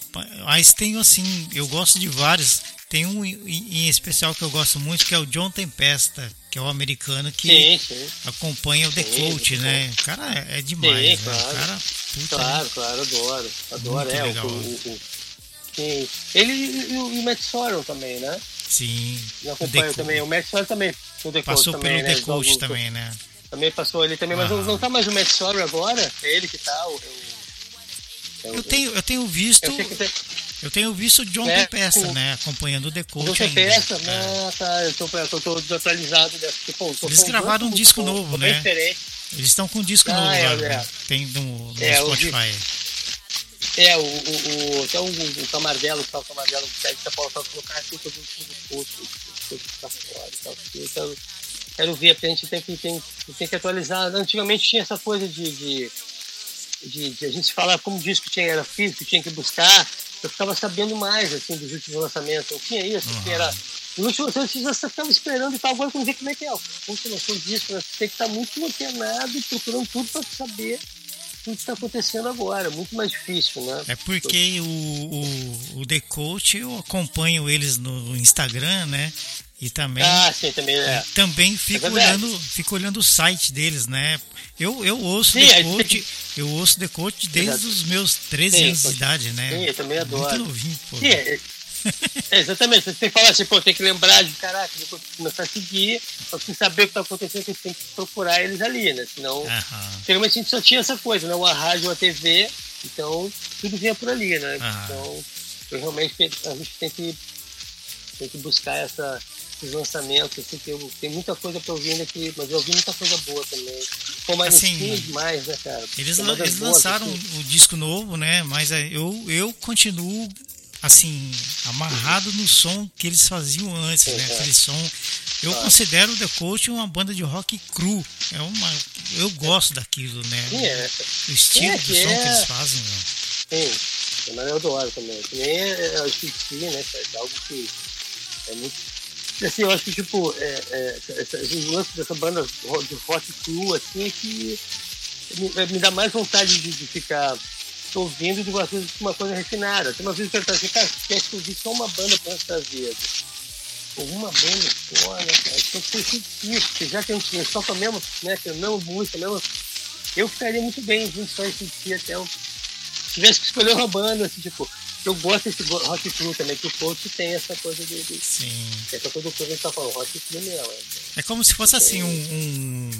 mas tem assim, eu gosto de vários. Tem um em especial que eu gosto muito, que é o John Tempesta, que é o americano que sim, sim. acompanha o The sim, Coach, né? O cara é, é demais, sim, claro. Né? Cara, puta, claro, né? claro, adoro. Adoro, muito é. Legal. O, o, o, sim. Ele e o, o Matt Sorum também, né? Sim. Eu acompanho também. O Matt Sorum também. O The Passou também, pelo né? The Coach também, né? Também passou ele também, mas ah. não tá mais o Matt Sorum agora? É ele que tá. O, eu, eu, tenho, eu tenho visto. Eu, tem... eu tenho visto o John é, Tempesta, o... né? Acompanhando o The Coach. John Tempesta? É. tá. Eu tô, eu tô desatualizado dessa. Pô, Eles gravaram um disco novo, né? Diferente. Eles estão com um disco ah, novo é, agora. É. Tem no, no é, Spotify. É, o, o, o, até o, o Camardelo, o Camardelo, o Sérgio tá falando, colocar aqui todo mundo no posto, coisa pra fora e tal. Eu quero, quero ver, porque a gente tem que, tem, tem que atualizar. Antigamente tinha essa coisa de, de, de, de a gente falar como o disco tinha, era físico, tinha que buscar. Eu ficava sabendo mais, assim, dos últimos lançamentos. Não tinha isso, uhum. que era... No último lançamento ficava esperando e tal, agora não ver como é que é. Como você lançou o disco, né? você tem que estar muito antenado procurando tudo para saber tudo que está acontecendo agora, muito mais difícil, né? É porque o, o, o The Coach, eu acompanho eles no Instagram, né? E também, ah, sim, também, é. também fico, é olhando, fico olhando o site deles, né? Eu, eu ouço sim, The Coach, eu ouço The Coach desde Exato. os meus 13 sim, anos de idade, né? Sim, eu também adoro. Muito novinho, pô. Sim, é, É, exatamente, você tem que falar assim, pô, tem que lembrar de caraca, depois começar a seguir, pra você saber o que tá acontecendo, você tem que procurar eles ali, né? Senão, uhum. geralmente a gente só tinha essa coisa, né? Uma rádio, uma TV, então tudo vinha por ali, né? Uhum. Então, realmente a gente tem que, tem que buscar essa, esses lançamentos, assim, que eu, tem muita coisa pra ouvir aqui, mas eu ouvi muita coisa boa também. Pô, mas assim, demais, né, cara? Eles, eles lançaram assim. o disco novo, né? Mas é, eu, eu continuo assim, amarrado no som que eles faziam antes, né? Aquele som. Eu ah. considero o The Coach uma banda de rock cru. É uma, eu gosto daquilo, né? É. O estilo do som é... que eles fazem. Né? Sim, mas eu adoro também. Também é, é o estilo, né? É algo que é muito assim, eu acho que, tipo, é, é, lance dessa banda de rock cru, assim, é que me, me dá mais vontade de, de ficar ouvindo de uma coisa, uma coisa refinada. Tem uma vez que eu assim, cara, quer que ouvir só uma banda para essa vida? Uma banda só, né, cara? Então foi porque já que a gente só com a mesma, né, que não música, mesmo, eu ficaria muito bem ouvindo só esse dia até eu tivesse que escolher uma banda, assim, tipo, eu gosto desse rock cru também, que o coach tem essa coisa de. de Sim. Essa coisa que a gente tá falando, rock cru mesmo. É como se fosse assim, um, um,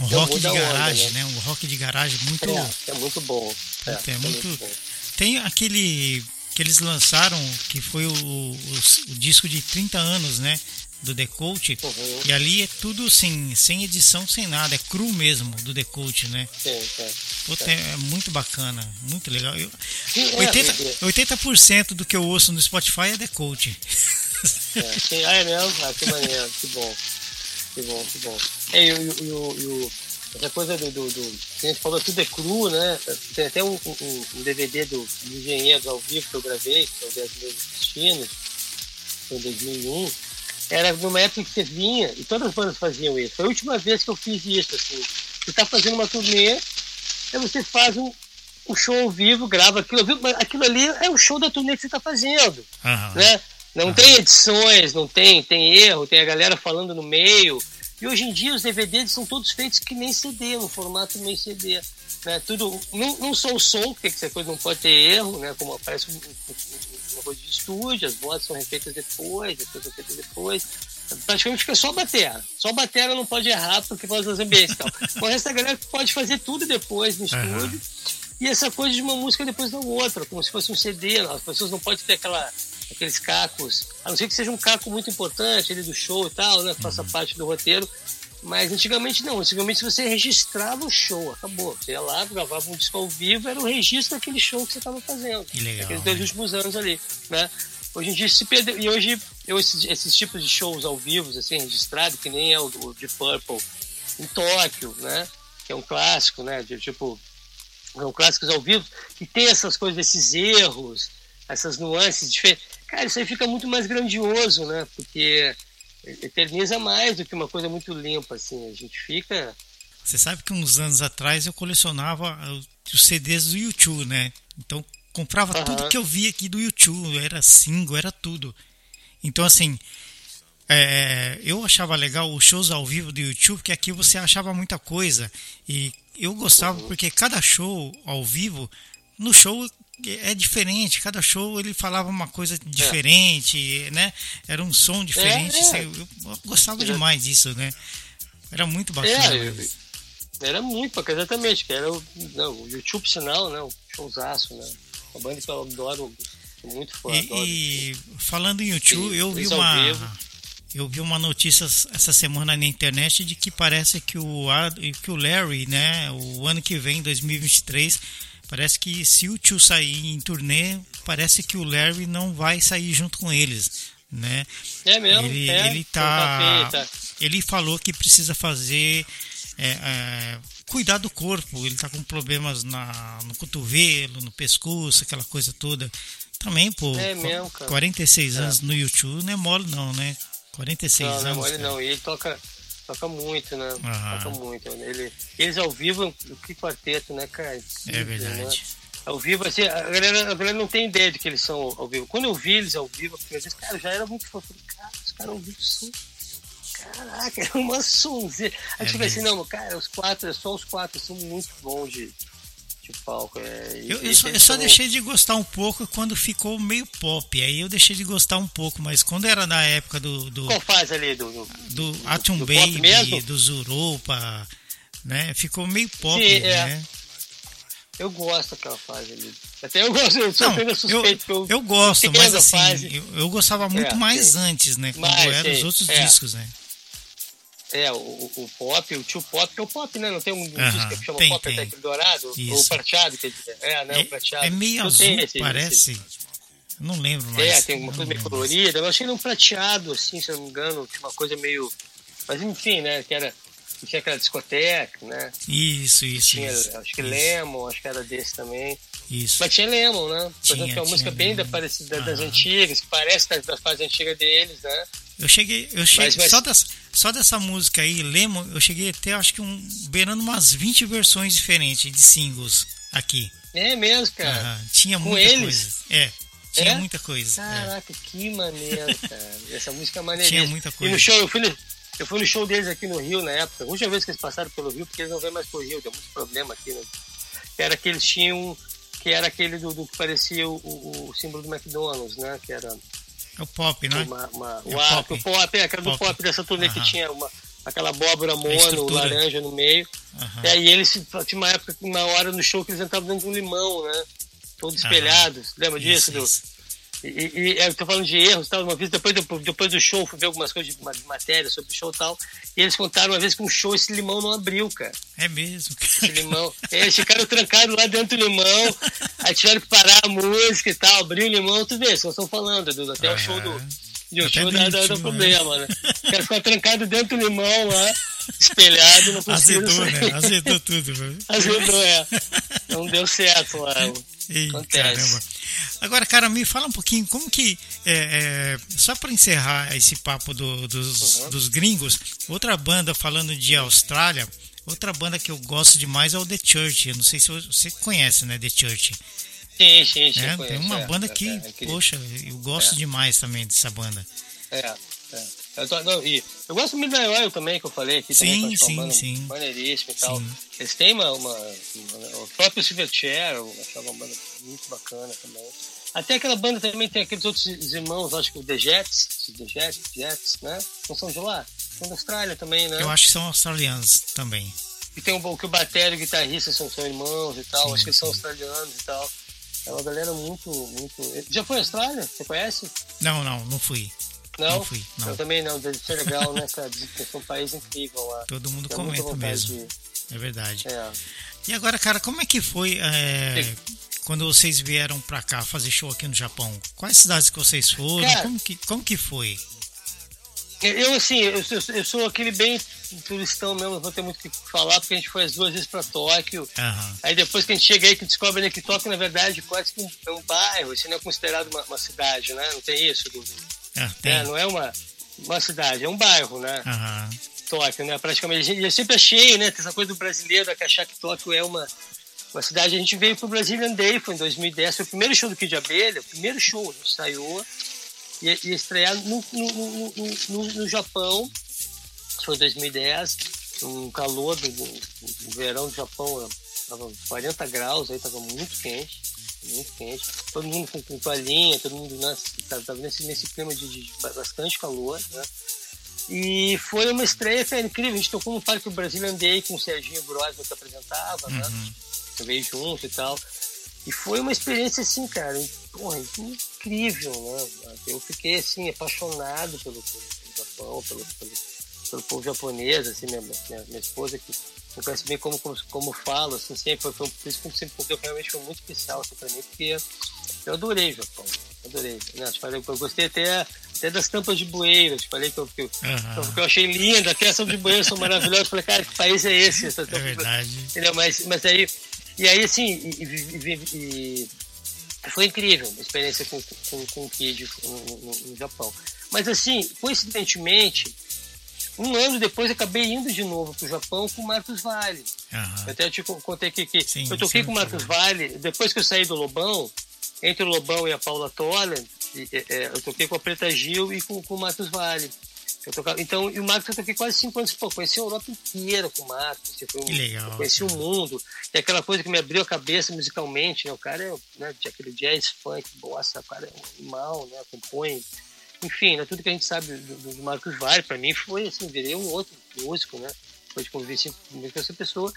um rock de garagem, onda, né? né? Um rock de garagem muito. É, é muito bom. É, é, é muito. muito bom. Tem aquele que eles lançaram, que foi o, o, o, disco de 30 anos, né? Do The Coach. Uhum. E ali é tudo assim, sem edição, sem nada. É cru mesmo do The Coach, né? Sim, é. Puta, é. é muito bacana, muito legal. Eu, sim, 80, é, 80% do que eu ouço no Spotify é The Coach. É, sim, ah, é mesmo? Ah, que maneiro, que bom. Que bom, que bom. É, e, o, e, o, essa coisa do, do, do. A gente falou tudo é cru, né? Tem até um, um, um DVD do, do Engenheiros ao vivo que eu gravei, que é o 10 meses destinos, em 2001 era numa época que você vinha, e todas as bandas faziam isso. Foi a última vez que eu fiz isso, assim. Você está fazendo uma turnê, aí você faz um, um show ao vivo, grava aquilo ao vivo, mas aquilo ali é o show da turnê que você está fazendo. Uhum. Né? Não uhum. tem edições, não tem, tem erro, tem a galera falando no meio. E hoje em dia os DVDs são todos feitos que nem CD, no formato nem CD. Né? Tudo, não, não só o som, porque essa coisa não pode ter erro, né? como aparece um, um, uma coisa de estúdio, as vozes são refeitas depois, depois refeitas depois. Praticamente fica só a bateria. Só a bateria não pode errar porque faz os ambientes tal. o resto da galera pode fazer tudo depois no estúdio. Uhum. E essa coisa de uma música depois da outra, como se fosse um CD. As pessoas não podem ter aquela, aqueles cacos, a não ser que seja um caco muito importante ali do show e tal, né? Faça uhum. parte do roteiro. Mas antigamente não, antigamente você registrava o show, acabou. Você ia lá, gravava um disco ao vivo, era o registro daquele show que você estava fazendo. Que legal. Aqueles dois últimos anos ali, né? Hoje em dia se perdeu. E hoje eu, esses, esses tipos de shows ao vivo, assim, registrado, que nem é o, o de Purple em Tóquio, né? Que é um clássico, né? De, tipo, são clássicos ao vivo, que tem essas coisas, esses erros, essas nuances diferentes. Cara, isso aí fica muito mais grandioso, né? Porque eterniza mais do que uma coisa muito limpa, assim. A gente fica. Você sabe que uns anos atrás eu colecionava os CDs do YouTube, né? Então comprava uhum. tudo que eu via aqui do YouTube, era single, era tudo. Então assim, é, eu achava legal os shows ao vivo do YouTube, que aqui você achava muita coisa. E eu gostava uhum. porque cada show ao vivo, no show é diferente, cada show ele falava uma coisa diferente, é. né? Era um som diferente. É, é. Eu, gostava demais disso, né? Era muito bacana. É, era muito bacana, exatamente. Que era o, não, o YouTube sinal, né? O showzaço, né? Uma banda que eu adoro, muito fã. E, e falando em YouTube, eu vi uma. Eu vi uma notícia essa semana na internet de que parece que o, que o Larry, né, o ano que vem, 2023, Parece que se o tio sair em turnê, parece que o Larry não vai sair junto com eles, né? É mesmo? Ele, é, ele tá, tá, ele falou que precisa fazer é, é, cuidar do corpo. Ele tá com problemas na, no cotovelo, no pescoço, aquela coisa toda. Também, pô, é mesmo, cara. 46 anos é. no YouTube não é mole não, né? 46 não, anos. Não é mole cara. não. E ele toca Toca muito, né? Toca muito. Ele, eles ao vivo, que quarteto, né, cara? É verdade. Né? Ao vivo, assim, a galera, a galera não tem ideia de que eles são ao vivo. Quando eu vi eles ao vivo, às vezes, cara, já era muito. Falei, cara, os caras ao vivo são. Caraca, é uma sonzeira. Aí é tipo assim, não, cara, os quatro, é só os quatro, são muito bons de, de palco. É, eu, eu, só, eu só deixei de gostar um pouco quando ficou meio pop. Aí eu deixei de gostar um pouco, mas quando era na época do. do Qual fase ali? Do, do, do Atom Baby, do Zurupa, né? Ficou meio pop, Sim, é. né? Eu gosto daquela fase ali. Até eu gosto, eu sou Não, suspeito. Eu, eu, eu gosto, mas assim, eu, eu, gostava muito é, mais sim. antes, né? Quando mais, eram os outros é. discos, né? É, o, o pop, o tio pop, que é o pop, né? Não tem um, um disco que chama tem, pop tem. até dourado? Isso. Ou prateado, quer dizer. É, né? É, o prateado. É meio azul, esse, parece. Esse. Não lembro mais. É, tem uma coisa meio colorida. Eu achei um prateado, assim, se eu não me engano, tinha uma coisa meio. Mas enfim, né? Que era. Que tinha aquela discoteca, né? Isso, isso. Tinha, isso, acho que isso. Lemon, acho que era desse também. Isso. Mas tinha Lemon, né? Por tinha, exemplo, que é uma música bem da, parecida das antigas, que parece da, da fase antiga deles, né? Eu cheguei, eu cheguei mas, mas... Só, dessa, só dessa música aí, Lemon, eu cheguei até acho que um beirando umas 20 versões diferentes de singles aqui. É mesmo, cara. Tinha Com muita eles? coisa. É. Tinha é? muita coisa. É. Caraca, é. que maneiro, cara. Essa música é maneiríssima. Tinha muita coisa. E no show, eu fui no, eu fui no show deles aqui no Rio na época. A última vez que eles passaram pelo Rio, porque eles não vêm mais pro Rio, deu muito problema aqui, né? Era que eles tinham. Que era aquele do, do que parecia o, o, o símbolo do McDonald's, né? Que era é o pop, né? Uma, uma, é o, pop. o pop, é aquela do pop dessa turnê que tinha uma, aquela abóbora mono, laranja no meio. Uhum. E aí eles, tinha uma época, uma hora no show que eles entravam dentro de um limão, né? Todos espelhados. Lembra disso? Isso, isso. E, e, eu tô falando de erros, tal. Uma vez depois, depois do show, fui ver algumas coisas de, de matéria sobre o show e tal. E eles contaram uma vez que um show esse limão não abriu, cara. É mesmo. Esse limão. eles ficaram trancados lá dentro do limão, aí tiveram que parar a música e tal, abriu o limão, tu vê, vocês estão falando, Edu, até o show do. Um show da, do problema, né? O cara ficou trancado dentro do limão lá, espelhado, não conseguiu Azedou, né? Azedou tudo. Azedou, é. Não deu certo lá. Ei, Acontece. Caramba. Agora, cara, me fala um pouquinho como que. É, é, só para encerrar esse papo do, dos, uhum. dos gringos, outra banda falando de Austrália, outra banda que eu gosto demais é o The Church. Eu não sei se você conhece, né? The Church. Sim, sim, sim. É, tem uma é, banda que, é, é poxa, eu gosto demais também dessa banda. É, é. Eu, tô, não, e eu gosto muito da Oil também, que eu falei aqui. Sim, também, sim, banda sim. Maneiríssima e tal. Sim. Eles têm uma, uma, uma, O próprio Silverchair, eu achava uma banda muito bacana também. Até aquela banda também tem aqueles outros irmãos, acho que o The Jets, The Jets, Jets, né? Não são de lá? São da Austrália também, né? Eu acho que são australianos também. E tem um, que o batério e o guitarrista são, são irmãos e tal, sim, acho que eles são australianos e tal. É uma galera muito, muito. Já foi à Austrália? Você conhece? Não, não, não fui. Não? Não fui. Não. Eu também não, deve ser legal, né, cara? Que é um país incrível lá. Todo mundo comenta mesmo. De... É verdade. É. E agora, cara, como é que foi é, quando vocês vieram pra cá fazer show aqui no Japão? Quais cidades que vocês foram? Cara, como, que, como que foi? Eu, assim, eu, eu, sou aquele bem turistão mesmo, não vou ter muito o que falar, porque a gente foi as duas vezes pra Tóquio. Uhum. Aí depois que a gente chega aí, que descobre né, que Tóquio, na verdade, quase que é um bairro, assim, não é considerado uma, uma cidade, né? Não tem isso, ah, tem. É, não é uma, uma cidade, é um bairro, né? Uhum. Tóquio, né? Praticamente. Eu sempre achei, né? Essa coisa do brasileiro, que achar que Tóquio é uma, uma cidade. A gente veio pro Brazilian Day, foi em 2010, foi o primeiro show do Kid Abelha, o primeiro show, a gente saiu ia, ia estrear no, no, no, no, Japão, foi em 2010, um calor do, do, do verão do Japão, tava 40 graus, aí tava muito quente muito quente, todo mundo com, com toalhinha, todo mundo né, tava nesse, nesse clima de, de, bastante calor, né? E foi uma estreia foi incrível, a gente tocou no Parque Brasil, andei com o Serginho Brosman que apresentava, né? uhum. né? Veio junto e tal. E foi uma experiência assim, cara, porra, incrível, né? Eu fiquei assim, apaixonado pelo, pelo Japão, pelo, pelo, pelo povo japonês, assim, minha, minha, minha esposa que eu conheço bem como, como, como falo, assim, sempre foi, foi por isso que sempre porque realmente foi muito especial assim, pra mim, porque eu adorei o Japão, adorei. Né? Eu, falei, eu gostei até, até das tampas de bueiro, eu falei que eu, que, eu, uhum. que eu achei linda, até as tampas de bueiro são maravilhosas, eu falei, cara, que país é esse? Essa é verdade. Mas, mas aí, e aí assim, e, e, e, foi incrível a experiência com, com, com o Kid no, no, no Japão. Mas assim, coincidentemente, um ano depois acabei indo de novo para o Japão com o Marcos Vale. Uhum. Eu até te contei aqui que sim, eu toquei sim, com o Marcos Vale, depois que eu saí do Lobão, entre o Lobão e a Paula Toller, é, eu toquei com a Preta Gil e com, com o Marcos Vale. Eu tocava, então, e o Marcos eu toquei quase cinco anos, pô, conheci a Europa inteira com o Marcos, um, Que legal, conheci o mundo, e aquela coisa que me abriu a cabeça musicalmente, né, o cara é, né, de aquele jazz, funk, bossa, o cara é um animal, né, compõe, enfim, né, tudo que a gente sabe do, do Marcos Vale, para mim foi assim, virei um outro músico, né, depois de conviver com essa pessoa.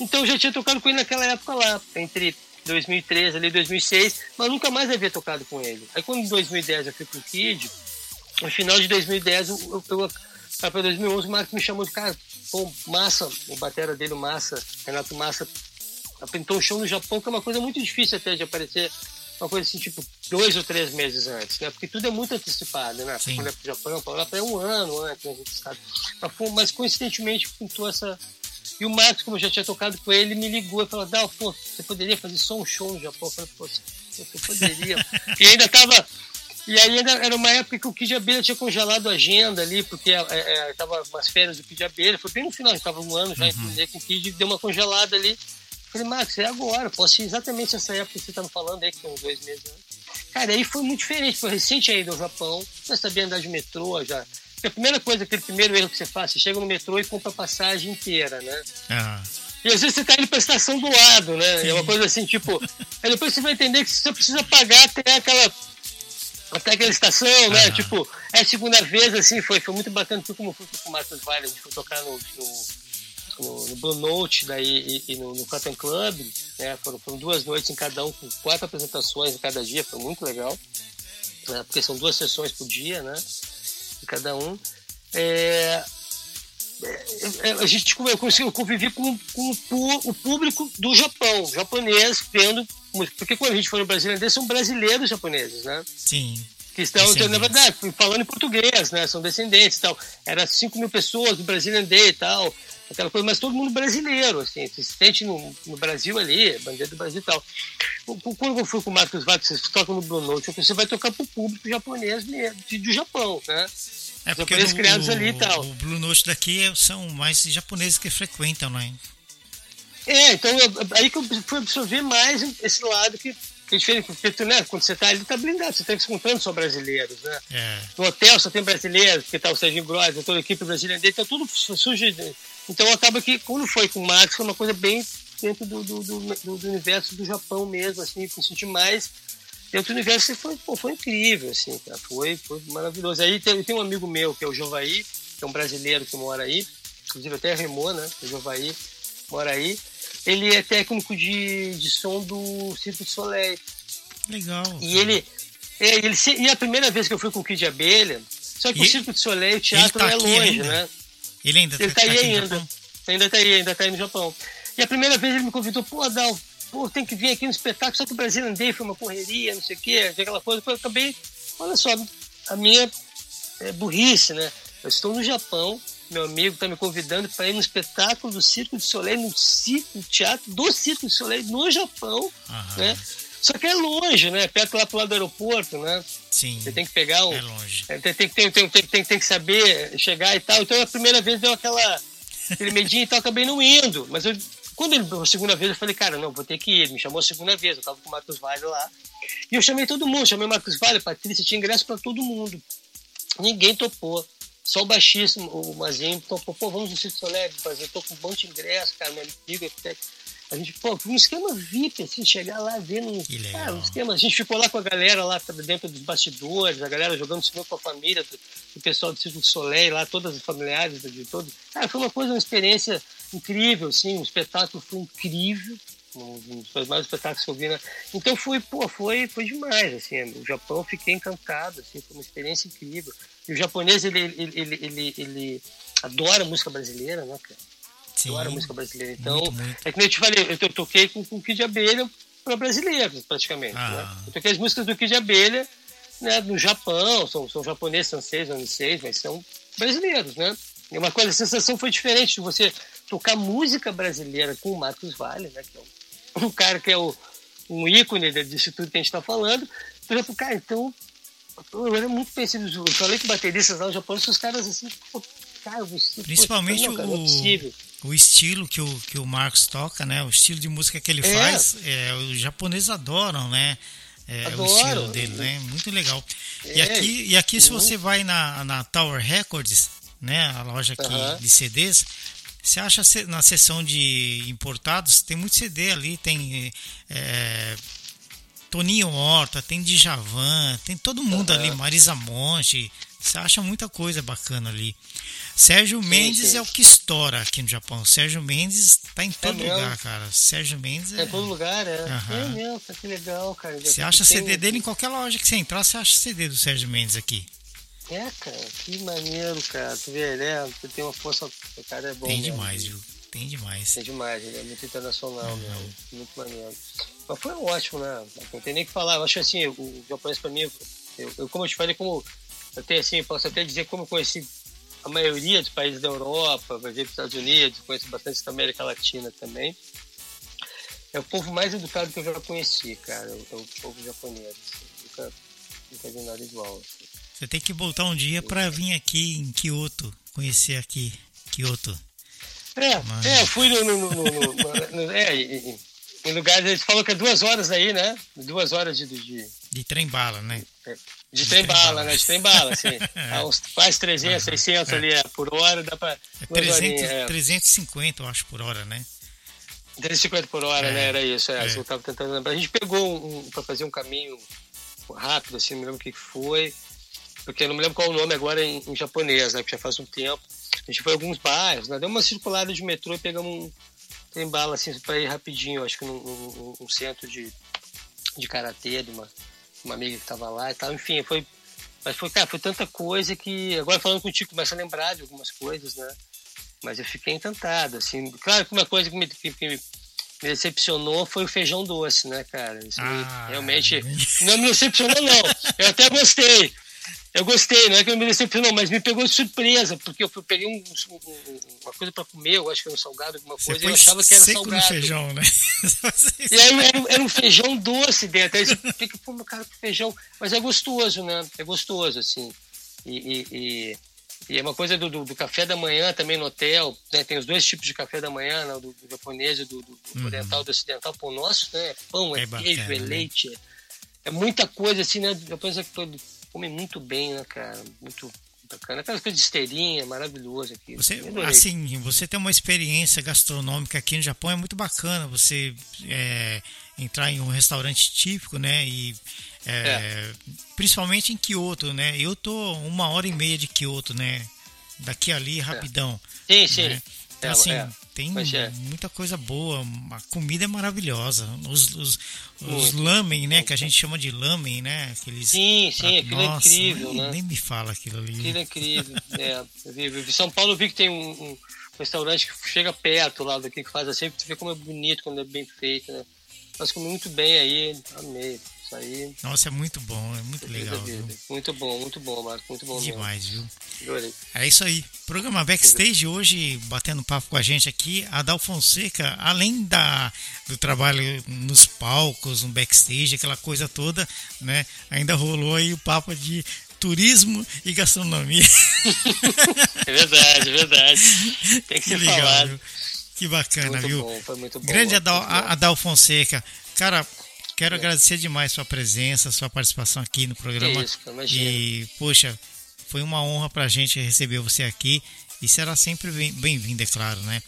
Então eu já tinha tocado com ele naquela época lá, entre 2013 ali 2006, mas nunca mais havia tocado com ele. Aí quando em 2010 eu fui com o Kid, no final de 2010, eu, eu, para 2011, o Marcos me chamou de cara, pô, Massa, o batera dele, o Massa, Renato Massa, apresentou um show no Japão, que é uma coisa muito difícil até de aparecer, uma coisa assim, tipo, dois ou três meses antes, né? Porque tudo é muito antecipado, né? Sim. Quando é pro Japão, para lá é um ano antes, a gente sabe. Mas, mas coincidentemente pintou essa. E o Marcos, como eu já tinha tocado com ele, me ligou e falou: Dal, pô, você poderia fazer só um show no Japão? Eu falei, pô, você poderia. e ainda tava e aí era uma época que o Kid Abelha tinha congelado a agenda ali, porque é, é, tava umas férias do Kid Abelha, foi bem no final, estava um ano já uhum. com o Kid, deu uma congelada ali. Falei, Max, é agora, posso ir exatamente essa época que você tá me falando aí, que tem uns dois meses antes. Cara, aí foi muito diferente, foi recente aí do Japão, já sabia andar de metrô, já. Porque a primeira coisa, aquele primeiro erro que você faz, você chega no metrô e compra a passagem inteira, né? Ah. E às vezes você tá indo pra estação do lado, né? Sim. É uma coisa assim, tipo. aí depois você vai entender que você precisa pagar até aquela até aquela estação, né? Tipo, é a segunda vez, assim, foi, foi muito bacana, foi como fui com o Marcos Vale, a gente foi tocar no, no, no, no Blue Note daí, e, e no, no Cotton Club, né? Foram, foram, duas noites em cada um, com quatro apresentações em cada dia, foi muito legal, né? porque são duas sessões por dia, né? De cada um. É, é, a gente eu consegui conviver com, com o, público do Japão, japonês, vendo. Porque quando a gente foi no Brasil, eles são brasileiros japoneses, né? Sim. Que estão, na verdade, falando em português, né? São descendentes e tal. Era 5 mil pessoas do Day e tal, aquela coisa, mas todo mundo brasileiro, assim, se sente no, no Brasil ali, bandeira do Brasil e tal. Quando eu fui com o Marcos Vaz, vocês tocam no Blue Note, você vai tocar para o público japonês do Japão, né? É porque japoneses criados ali e tal. O Blue Note daqui são mais japoneses que frequentam, né? É, então eu, aí que eu fui absorver mais esse lado que, que é diferente, porque tu, né, quando você está ali, tá blindado, você está encontrando só brasileiros, né? É. No hotel só tem brasileiros, porque tá o Serginho Gross, toda a equipe brasileira dele, tá tudo sujo. Então acaba que quando foi com o Max, foi uma coisa bem dentro do, do, do, do universo do Japão mesmo, assim, me senti mais dentro do universo foi, pô, foi incrível, assim, cara. Foi, foi maravilhoso. Aí tem, tem um amigo meu, que é o Jovaí, que é um brasileiro que mora aí, inclusive até remou, né? O Jovaí mora aí. Ele é técnico de, de som do Circo de Soleil. Legal. E ele, é, ele. E a primeira vez que eu fui com o Kid Abelha, só que e, o Circo de Soleil, o teatro tá é longe, ainda? né? Ele ainda ele tá, tá aí ainda. Ainda tá aí, ainda tá aí no Japão. E a primeira vez ele me convidou, pô, Adal, pô, tem que vir aqui no espetáculo, só que o Brasil andei, foi uma correria, não sei o quê, aquela coisa. Eu acabei, olha só, a minha é, burrice, né? Eu estou no Japão, meu amigo está me convidando para ir no espetáculo do Circo de Soleil, no, circo, no teatro do Circo de Soleil, no Japão, Aham. né? Só que é longe, né? Perto lá pro lado do aeroporto, né? Sim. Você tem que pegar um. É longe. Tem, tem, tem, tem, tem, tem, tem que saber chegar e tal. Então a primeira vez deu aquela. aquele medinho e tal, acabei não indo. Mas eu quando ele, a segunda vez, eu falei, cara, não, vou ter que ir. Ele me chamou a segunda vez, eu tava com o Marcos Vale lá. E eu chamei todo mundo, chamei o Marcos Vale, Patrícia, tinha ingresso para todo mundo. Ninguém topou. Só o baixista, o Mazinho, topou, pô, vamos no Circo Soleil, fazer, tô com um monte de ingresso, cara, meu amigo, a gente, pô, um esquema VIP, assim, chegar lá vendo um, cara, um esquema. A gente ficou lá com a galera lá dentro dos bastidores, a galera jogando cinema com a família, do, do pessoal do Circo Soleil lá, todas as familiares de todos. Cara, foi uma coisa, uma experiência incrível, assim, o espetáculo foi incrível, um dos mais espetáculos que eu vi, né? Então foi, pô, foi, foi demais, assim, o Japão eu fiquei encantado, assim, foi uma experiência incrível. E o japonês, ele, ele, ele, ele, ele adora música brasileira, né, cara? Sim, adora música brasileira. Então, muito, muito. é que nem eu te falei, eu toquei com, com o Kid Abelha para brasileiros, praticamente, Ah. né? Eu toquei as músicas do Kid Abelha, né, no Japão, são, são japoneses, francês, francês, mas são brasileiros, né? E uma coisa, a sensação foi diferente de você tocar música brasileira com o Marcos Vale, né? Que é um, um cara que é o, um ícone disso tudo que a gente está falando. Por exemplo, cara, então, eu era muito parecido. Eu falei com bateristas lá no Japão, os caras assim, pô, cara, você. Principalmente pô, não, cara, o, o estilo que o, que o Marcos toca, né? O estilo de música que ele É. faz, é, os japoneses adoram, né? é, o estilo dele, né? Muito legal. É. E aqui, e aqui se você vai na, na Tower Records, né? A loja aqui uhum. de CDs, você acha na seção de importados, tem muito CD ali, tem é, Toninho Horta, tem Djavan, tem todo mundo uhum. ali, Marisa Monte, você acha muita coisa bacana ali. Sérgio sim, Mendes sim. é o que estoura aqui no Japão. Sérgio Mendes tá em é todo é lugar, cara. Sérgio Mendes é. É todo lugar, é. Uhum. É mesmo, que legal, cara. Você acha CD tem... dele em qualquer loja que você entrar, você acha CD do Sérgio Mendes aqui. É, cara, que maneiro, cara. Tu vê, né? Tu tem uma força. O cara é bom. Tem demais, viu? Tem demais. Tem demais, ele é muito internacional, uhum. mesmo. Muito maneiro. Mas foi ótimo, né? Não tem nem o que falar. Eu acho assim, o japonês pra mim, eu, eu como eu te falei, como. Eu tenho assim, posso até dizer como eu conheci a maioria dos países da Europa, ver para os Estados Unidos, conheço bastante da América Latina também. É o povo mais educado que eu já conheci, cara, é o povo japonês. Nunca, nunca vi nada igual. Assim. Você tem que voltar um dia para vir aqui em Kyoto, conhecer aqui Kyoto. É, Mas... é fui no, no, no, no é, em, em lugares, eles falam que é duas horas aí, né? Duas horas de... De, de trem-bala, né? É. De, de trem bala, né? De trem bala, assim. é. uns quase 300, 600 é. ali é, por hora, dá pra. É 300, é. 350, eu acho, por hora, né? 350 por hora, é. né? Era isso, é. é. Eu tava tentando lembrar. A gente pegou um, pra fazer um caminho rápido, assim, não me lembro o que foi. Porque eu não me lembro qual o nome agora em, em japonês, né? Que já faz um tempo. A gente foi a alguns bairros, né? Deu uma circulada de metrô e pegamos um trem bala, assim, pra ir rapidinho, acho que num, num, num centro de, de karatê, de uma uma amiga que estava lá e tal. Enfim, foi. Mas foi, cara, foi tanta coisa que. Agora falando contigo, começa a lembrar de algumas coisas, né? Mas eu fiquei encantado, assim. Claro que uma coisa que me, que, que me decepcionou foi o feijão doce, né, cara? Isso ah, realmente. Não me decepcionou, não. Eu até gostei. Eu gostei, não é que eu me decepcionou, mas me pegou de surpresa, porque eu peguei um, um, uma coisa para comer, eu acho que era um salgado, alguma coisa, e eu achava que era salgado. No feijão, né? e aí era, era, um feijão doce dentro. Aí você fica, pô, meu cara, feijão. Mas é gostoso, né? É gostoso, assim. E, e, e, é uma coisa do, do, do, café da manhã também no hotel, né? Tem os dois tipos de café da manhã, né? do, do japonês e do, do, uhum. oriental, do ocidental. Pô, nosso, né? É pão, é, é queijo, bacana, é né? leite. Né? É muita coisa, assim, né? Depois é come muito bem, né, cara? Muito bacana. Aquelas coisas de esteirinha, maravilhoso aqui. Você, assim, você tem uma experiência gastronômica aqui no Japão, é muito bacana. Você é, entrar em um restaurante típico, né? E é, é. principalmente em Kyoto, né? Eu tô uma hora e meia de Kyoto, né? Daqui ali rapidão. Sim, sim. Né? Então, assim, é. Tem é. muita coisa boa, a comida é maravilhosa. Os, os, os lamen, né, que a gente chama de lamen, né? Aqueles, sim, sim, aquilo é Nossa, é incrível, nem, né? Nem me fala aquilo ali. Aquilo é incrível. é, em São Paulo eu vi que tem um, um, restaurante que chega perto lá daqui, que faz assim, você vê como é bonito, quando é bem feito, né? Mas comi muito bem aí, amei. Isso aí. Nossa, é muito bom, é muito legal. Muito bom, muito bom, Marco, muito bom Demais, mesmo. viu? É isso aí. Programa Backstage hoje, batendo papo com a gente aqui, Adal Fonseca, além da, do trabalho nos palcos, no backstage, aquela coisa toda, né? Ainda rolou aí o papo de turismo e gastronomia. É verdade, é verdade. Tem que, que ser legal, falado. Viu? Que bacana, muito viu? Bom, foi muito bom. Grande Adal, Adal Fonseca. Cara, Quero é. agradecer demais sua presença, sua participação aqui no programa. Isso, e, poxa, foi uma honra pra gente receber você aqui e será sempre bem-vindo, é claro, né?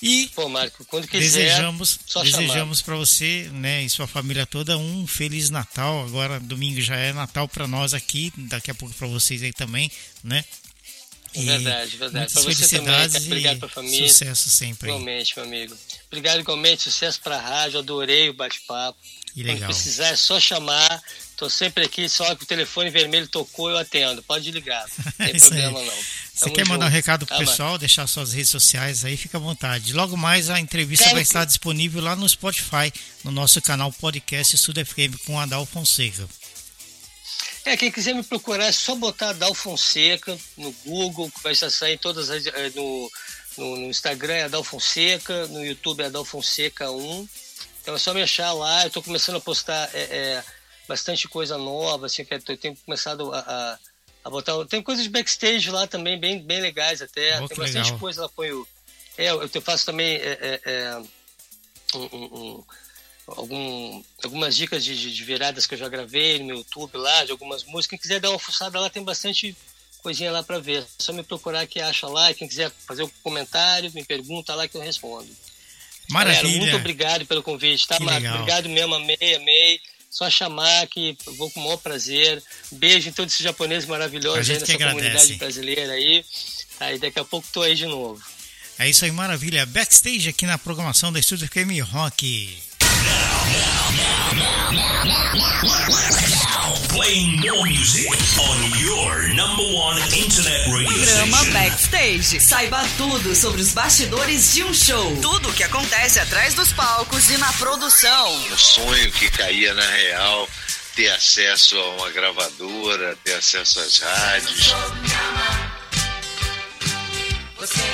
E Pô, Marco, quando quiser, desejamos, desejamos para você, né, e sua família toda um feliz Natal. Agora domingo já é Natal para nós aqui, daqui a pouco para vocês aí também, né? E verdade, verdade. Para você também, obrigado para a família. Sucesso sempre. Igualmente, meu amigo. Obrigado igualmente, sucesso para a rádio, adorei o bate-papo. Que legal. Quando precisar é só chamar. Tô sempre aqui, só que o telefone vermelho tocou, eu atendo. Pode ligar. Não tem problema aí. não. Você quer mandar um recado pro tá, pessoal, mano. deixar suas redes sociais aí, fica à vontade. Logo mais a entrevista Quero vai estar disponível lá no Spotify, no nosso canal podcast Sud FM com Adal Fonseca. É, quem quiser me procurar é só botar Adal Fonseca no Google, que vai sair todas as, eh, no, no, no Instagram é Adal Fonseca, no YouTube é Adal Fonseca 1. Então é só me achar lá. Eu estou começando a postar é, é, bastante coisa nova, assim, que eu tenho começado a, a, a, botar. Tem coisas de backstage lá também, bem, bem legais até. Oh, tem bastante legal. coisa lá, ponho. É, eu faço também é, é, é um, um, algum, algumas dicas de, de, viradas que eu já gravei no meu YouTube lá, de algumas músicas. Quem quiser dar uma fuçada lá, tem bastante coisinha lá para ver. É só me procurar que acha lá. Quem quiser fazer um comentário, me pergunta lá que eu respondo. Maravilha. Galera, muito obrigado pelo convite, tá, Marco? Obrigado mesmo, amei, amei. Só chamar que vou com o maior prazer. Beijo em todos esses japoneses maravilhosos aí nessa comunidade brasileira aí. E daqui a pouco tô aí de novo. É isso aí, maravilha. Backstage aqui na programação da Estúdio FM Rock. Playing more music on your number one internet radio Programa Backstage. Saiba tudo sobre os bastidores de um show. Tudo o que acontece atrás dos palcos e na produção. O sonho que caía na real, ter acesso a uma gravadora, ter acesso às rádios. Você